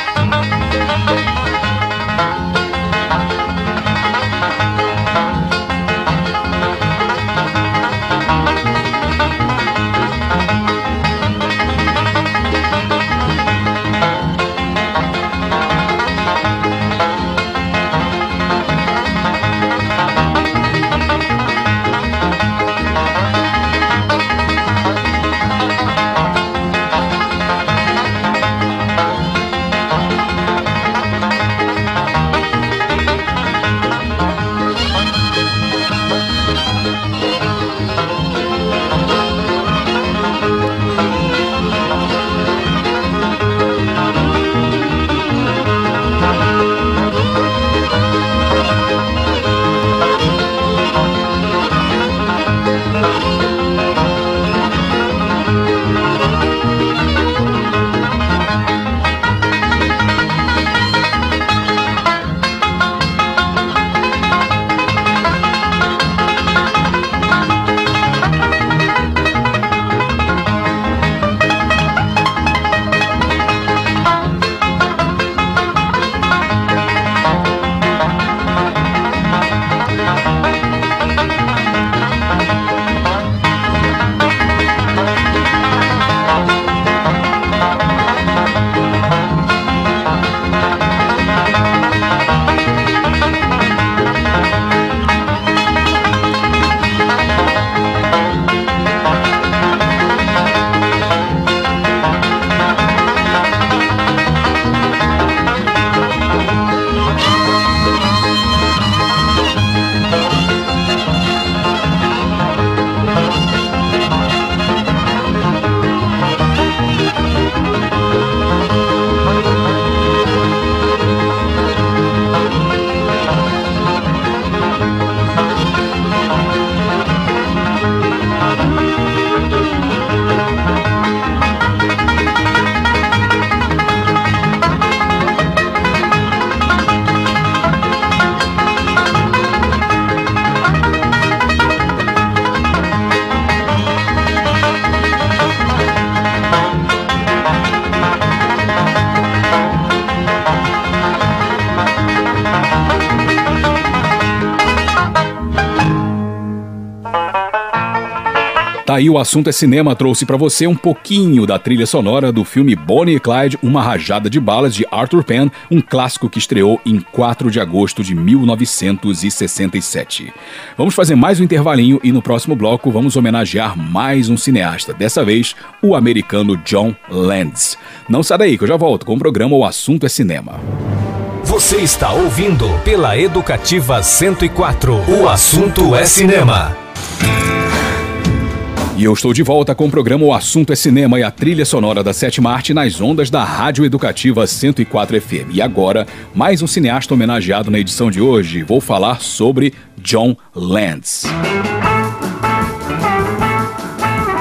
Aí o assunto é cinema trouxe para você um pouquinho da trilha sonora do filme Bonnie e Clyde, Uma Rajada de Balas de Arthur Penn, um clássico que estreou em 4 de agosto de 1967. Vamos fazer mais um intervalinho e no próximo bloco vamos homenagear mais um cineasta, dessa vez o americano John Landis. Não sai daí que eu já volto com o programa O Assunto é Cinema. Você está ouvindo pela Educativa 104. O assunto é cinema. E eu estou de volta com o programa O Assunto é Cinema e a trilha sonora da sétima arte nas ondas da Rádio Educativa 104 FM. E agora, mais um cineasta homenageado na edição de hoje. Vou falar sobre John Landis.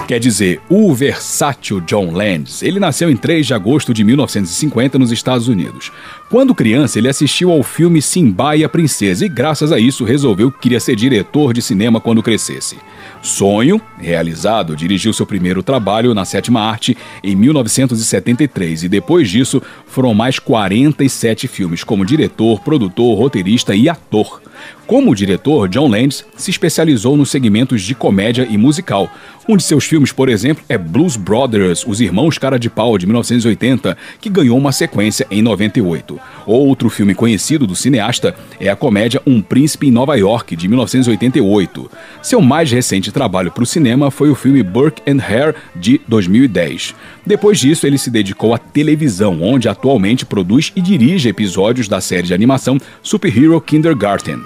Quer dizer, o versátil John Landis. Ele nasceu em 3 de agosto de 1950 nos Estados Unidos. Quando criança, ele assistiu ao filme Simba e a Princesa e, graças a isso, resolveu que queria ser diretor de cinema quando crescesse. Sonho, realizado, dirigiu seu primeiro trabalho na sétima arte em 1973 e depois disso foram mais 47 filmes como diretor, produtor, roteirista e ator. Como diretor, John Landis se especializou nos segmentos de comédia e musical. Um de seus filmes, por exemplo, é Blues Brothers, Os Irmãos Cara de Pau, de 1980, que ganhou uma sequência em 98. Outro filme conhecido do cineasta é a comédia Um Príncipe em Nova York, de 1988. Seu mais recente trabalho para o cinema foi o filme Burke and Hare, de 2010. Depois disso, ele se dedicou à televisão, onde atualmente produz e dirige episódios da série de animação Superhero Kindergarten.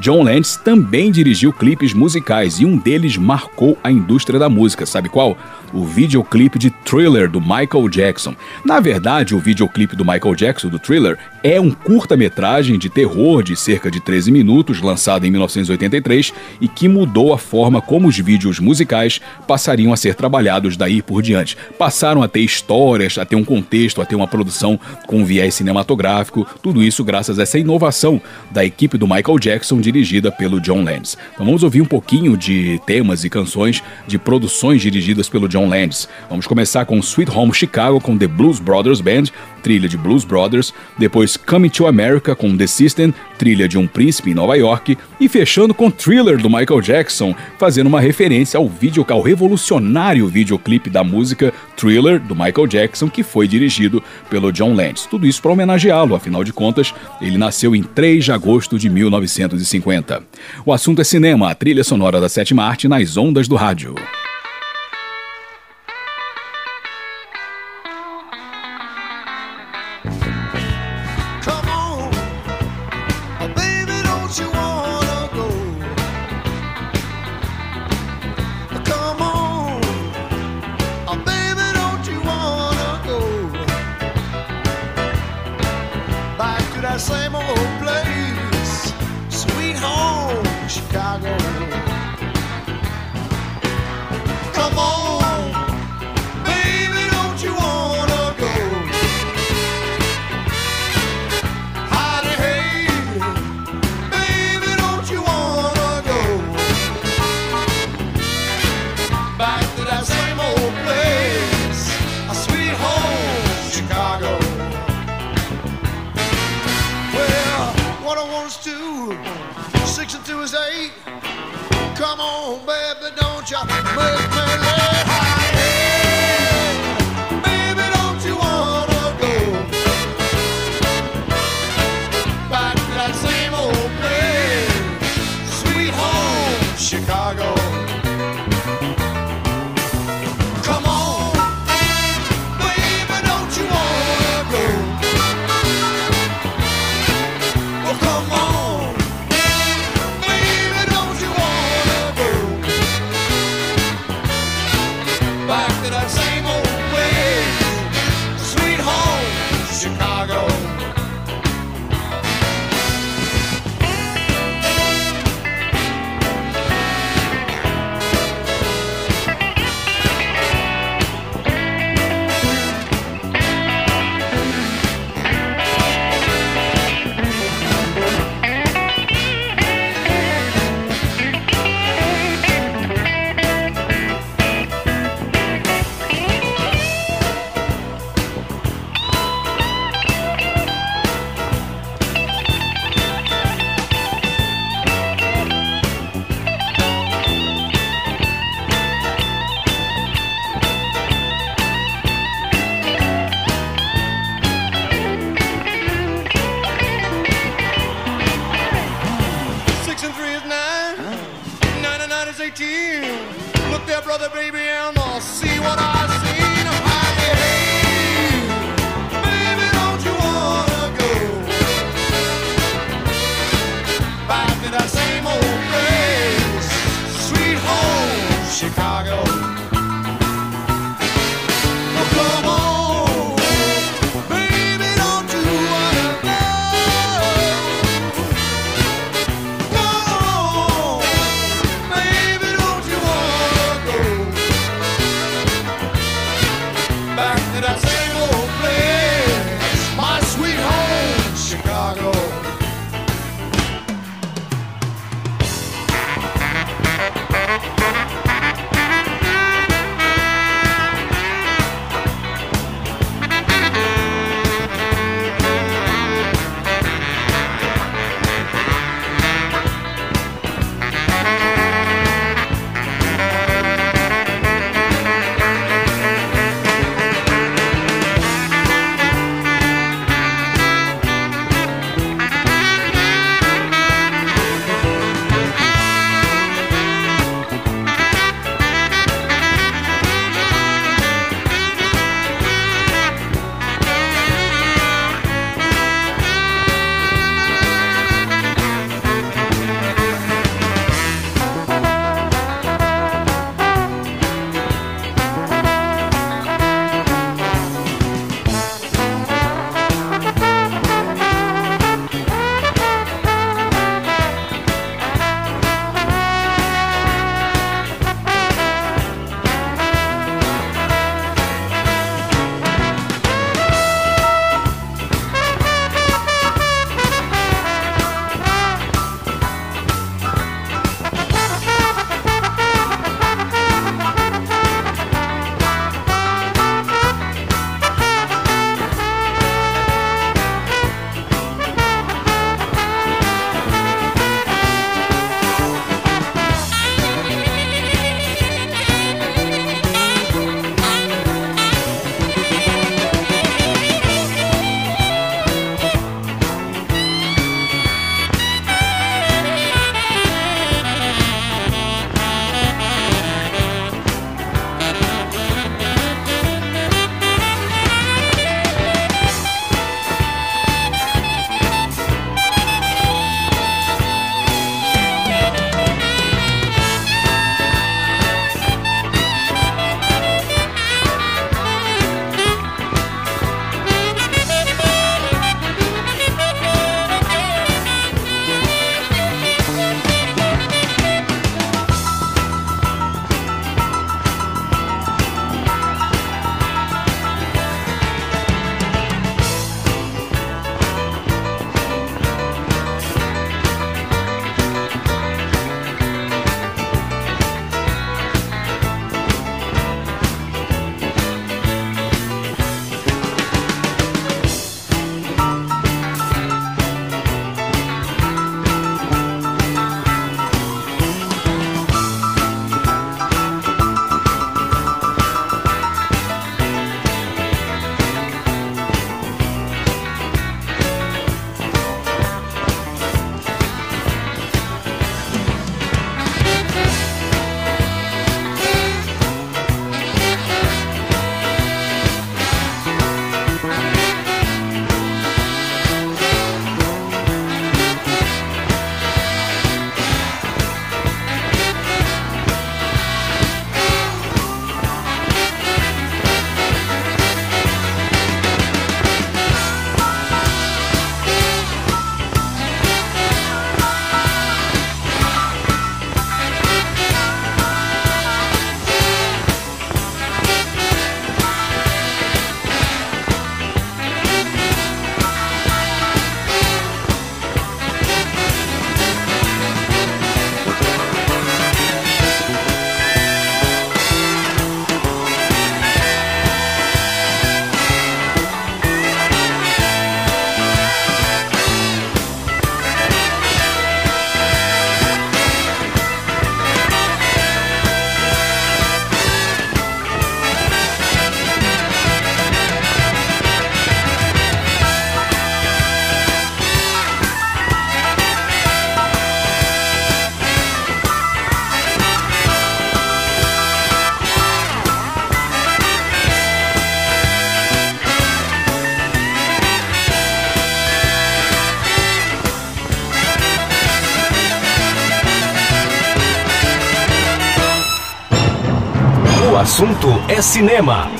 John Landis também dirigiu clipes musicais e um deles marcou a indústria da música. Sabe qual? O videoclipe de Thriller do Michael Jackson. Na verdade, o videoclipe do Michael Jackson, do Thriller, é um curta-metragem de terror de cerca de 13 minutos, lançado em 1983 e que mudou a forma como os vídeos musicais passariam a ser trabalhados daí por diante. Passaram a ter histórias, a ter um contexto, a ter uma produção com viés cinematográfico, tudo isso graças a essa inovação da equipe do Michael Jackson dirigida pelo John Landis. Então vamos ouvir um pouquinho de temas e canções de produções dirigidas pelo John Landis. Vamos começar com Sweet Home Chicago com The Blues Brothers Band, trilha de Blues Brothers, depois Coming to America com The System, trilha de Um Príncipe em Nova York, e fechando com Thriller do Michael Jackson, fazendo uma referência ao vídeo ao revolucionário videoclipe da música Thriller do Michael Jackson, que foi dirigido pelo John Landis. Tudo isso para homenageá-lo, afinal de contas, ele nasceu em 3 de agosto de 1950. O assunto é cinema, a trilha sonora da sétima arte nas ondas do rádio. É cinema.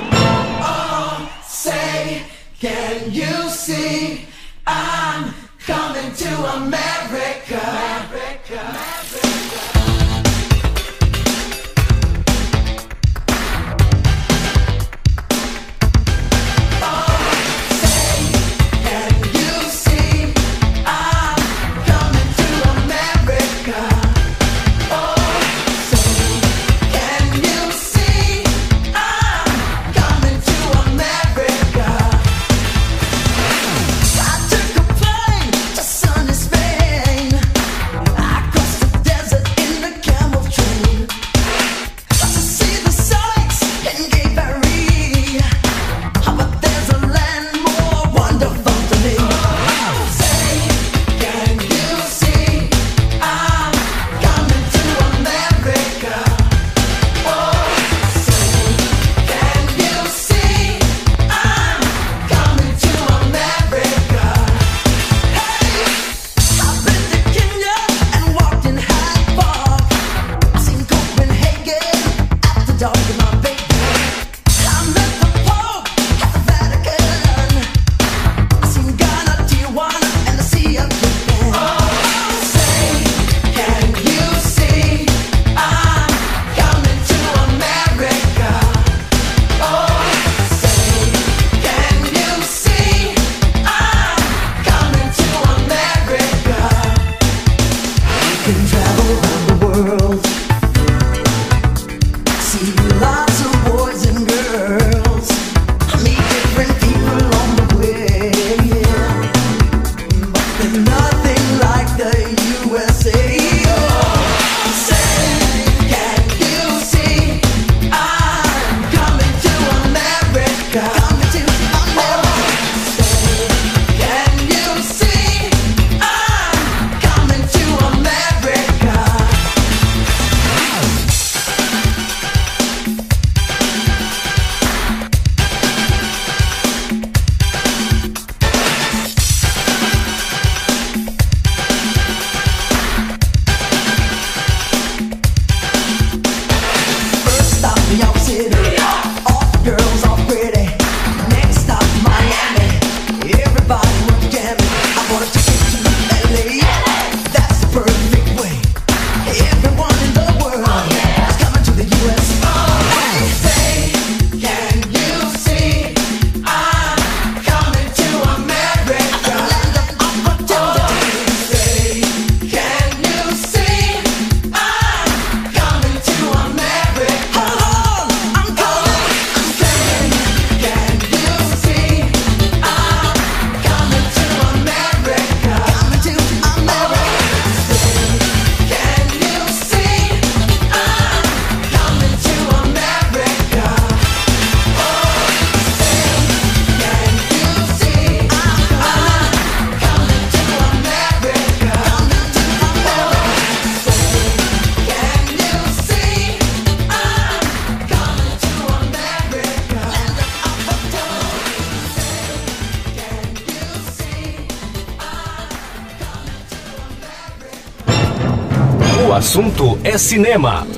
Cinema.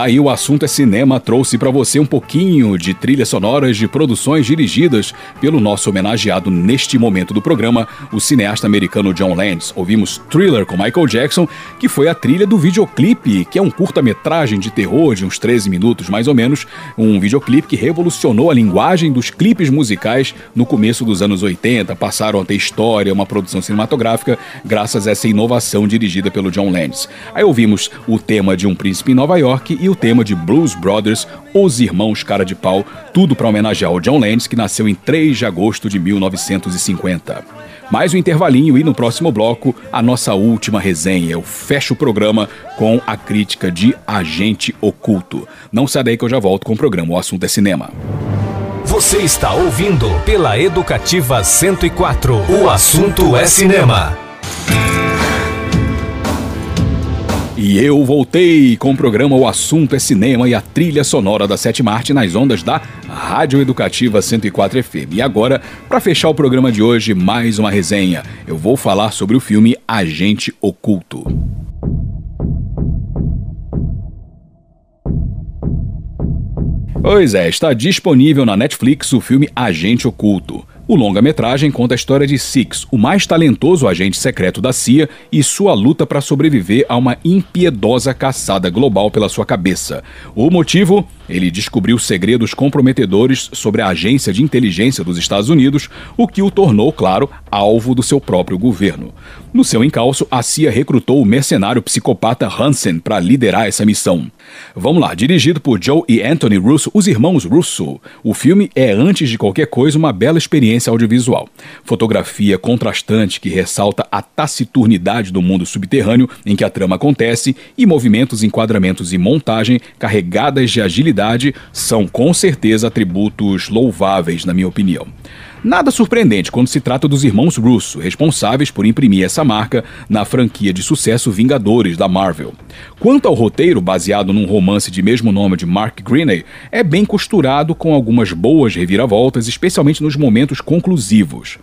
Daí o assunto é cinema trouxe para você um pouquinho de trilhas sonoras de produções dirigidas pelo nosso homenageado neste momento do programa, o cineasta americano John Landis. Ouvimos Thriller com Michael Jackson, que foi a trilha do videoclipe, que é um curta-metragem de terror de uns 13 minutos mais ou menos, um videoclipe que revolucionou a linguagem dos clipes musicais no começo dos anos 80, passaram a ter história, uma produção cinematográfica, graças a essa inovação dirigida pelo John Landis. Aí ouvimos o tema de Um Príncipe em Nova York e o tema de Blues Brothers, Os Irmãos Cara de Pau, tudo para homenagear o John Landis, que nasceu em 3 de agosto de 1950. Mais um intervalinho e no próximo bloco, a nossa última resenha. Eu fecho o programa com a crítica de Agente Oculto. Não sai daí que eu já volto com o programa O Assunto é Cinema. Você está ouvindo pela Educativa 104. O assunto é cinema. E eu voltei com o programa O Assunto é Cinema e a trilha sonora da Sétima Arte nas ondas da Rádio Educativa 104 FM. E agora, para fechar o programa de hoje, mais uma resenha. Eu vou falar sobre o filme Agente Oculto. Pois é, está disponível na Netflix o filme Agente Oculto. O longa-metragem conta a história de Six, o mais talentoso agente secreto da CIA, e sua luta para sobreviver a uma impiedosa caçada global pela sua cabeça. O motivo? Ele descobriu segredos comprometedores sobre a agência de inteligência dos Estados Unidos, o que o tornou, claro, alvo do seu próprio governo. No seu encalço, a CIA recrutou o mercenário psicopata Hansen para liderar essa missão. Vamos lá, dirigido por Joe e Anthony Russo, os irmãos Russo. O filme é, antes de qualquer coisa, uma bela experiência audiovisual. Fotografia contrastante que ressalta a taciturnidade do mundo subterrâneo em que a trama acontece e movimentos, enquadramentos e montagem carregadas de agilidade são com certeza atributos louváveis, na minha opinião. Nada surpreendente quando se trata dos irmãos Russo, responsáveis por imprimir essa marca na franquia de sucesso Vingadores da Marvel. Quanto ao roteiro, baseado num romance de mesmo nome de Mark Greaney, é bem costurado com algumas boas reviravoltas, especialmente nos momentos conclusivos.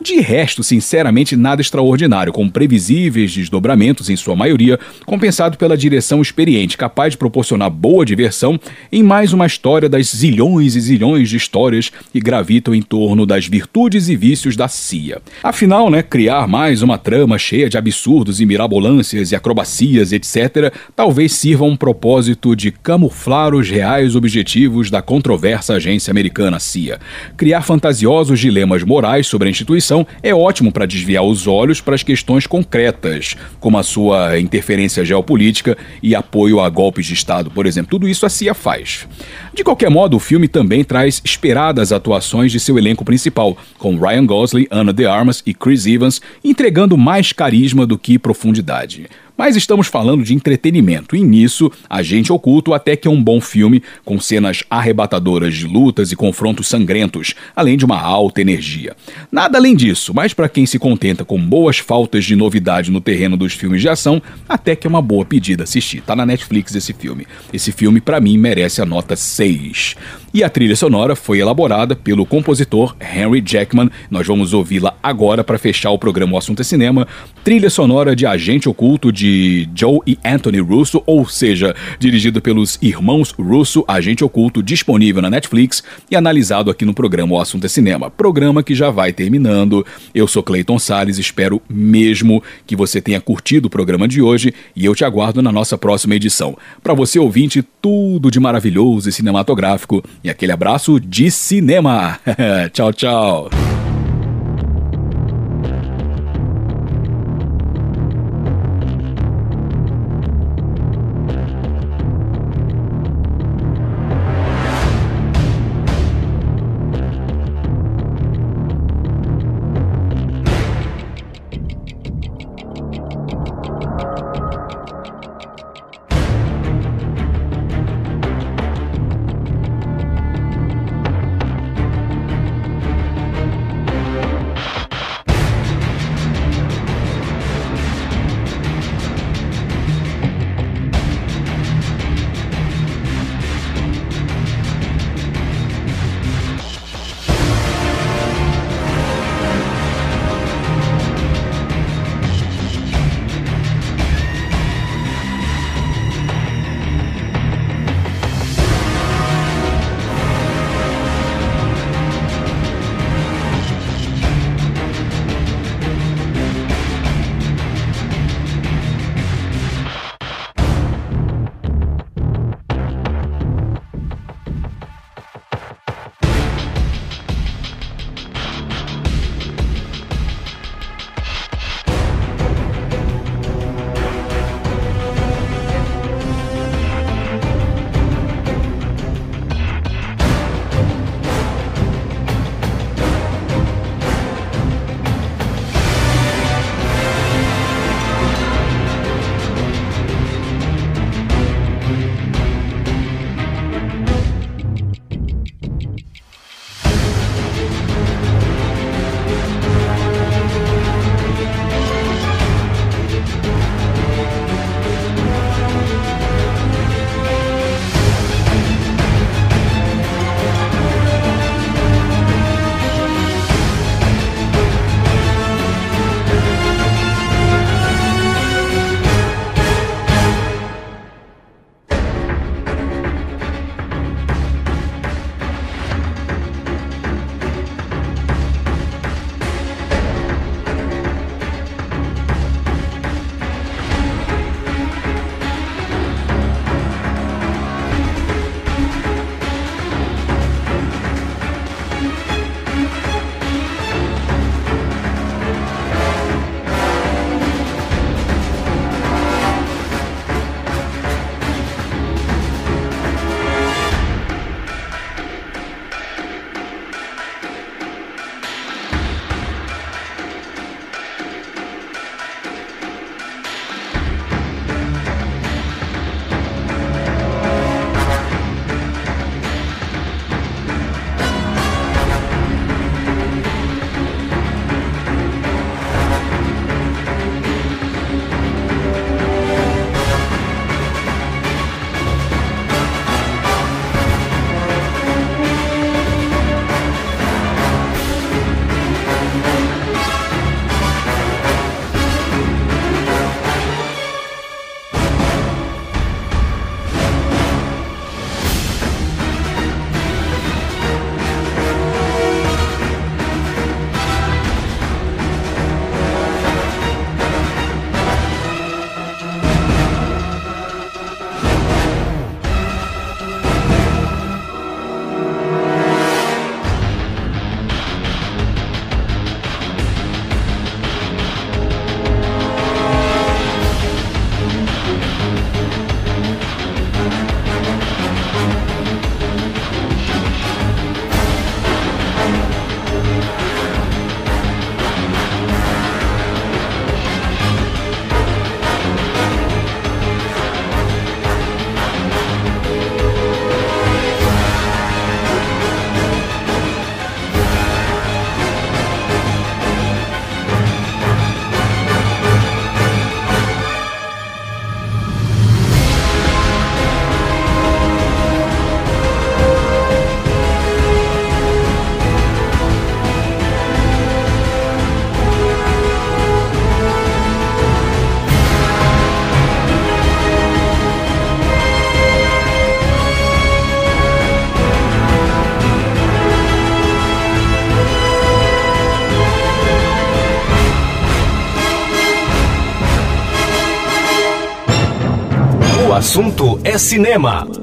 De resto, sinceramente, nada extraordinário, com previsíveis desdobramentos em sua maioria, compensado pela direção experiente, capaz de proporcionar boa diversão em mais uma história das zilhões e zilhões de histórias que gravitam em torno das virtudes e vícios da CIA. Afinal, né, criar mais uma trama cheia de absurdos e mirabolâncias e acrobacias, etc., talvez sirva a um propósito de camuflar os reais objetivos da controversa agência americana CIA. Criar fantasiosos dilemas morais sobre a instituição é ótimo para desviar os olhos para as questões concretas, como a sua interferência geopolítica e apoio a golpes de Estado, por exemplo. Tudo isso a CIA faz. De qualquer modo, o filme também traz esperadas atuações de seu elenco principal, com Ryan Gosling, Ana de Armas e Chris Evans entregando mais carisma do que profundidade. Mas estamos falando de entretenimento, e nisso, Agente Oculto até que é um bom filme, com cenas arrebatadoras de lutas e confrontos sangrentos, além de uma alta energia. Nada além disso, mas para quem se contenta com boas faltas de novidade no terreno dos filmes de ação, até que é uma boa pedida assistir. Tá na Netflix esse filme. Esse filme, para mim, merece a nota 6. E a trilha sonora foi elaborada pelo compositor Henry Jackman. Nós vamos ouvi-la agora para fechar o programa O Assunto é Cinema. Trilha sonora de Agente Oculto de Joe e Anthony Russo, ou seja, dirigido pelos irmãos Russo, Agente Oculto, disponível na Netflix e analisado aqui no programa O Assunto é Cinema. Programa que já vai terminando. Eu sou Clayton Sales, espero mesmo que você tenha curtido o programa de hoje e eu te aguardo na nossa próxima edição. Para você ouvinte, tudo de maravilhoso e cinematográfico e aquele abraço de cinema. tchau, tchau. Assunto é cinema.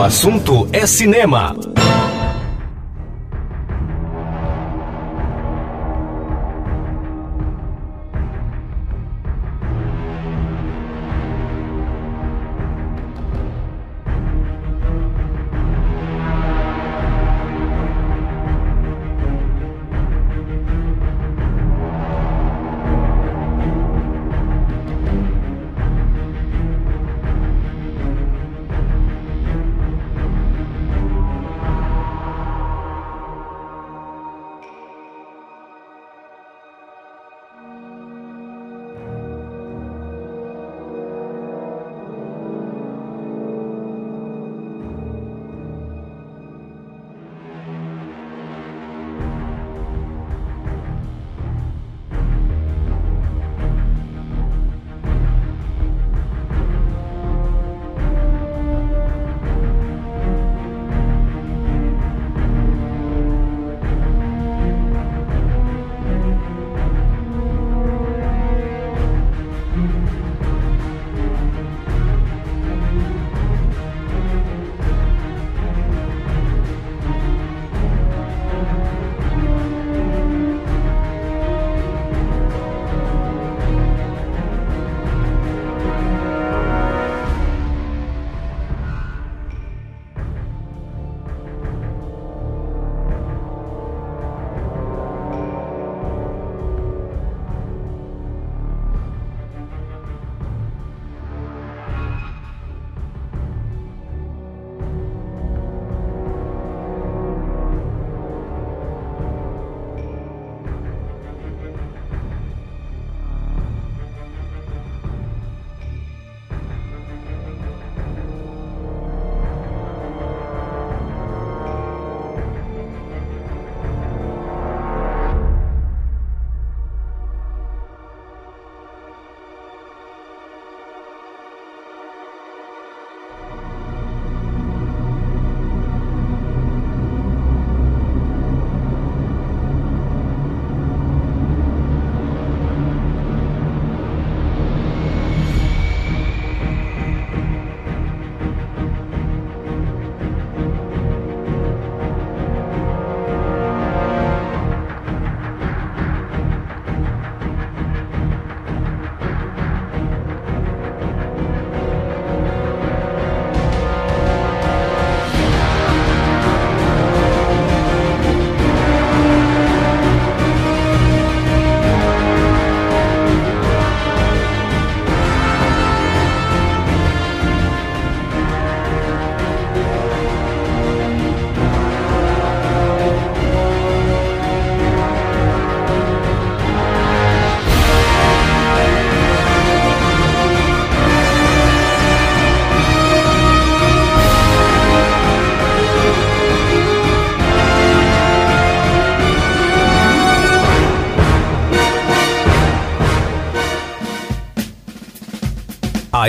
O assunto é cinema.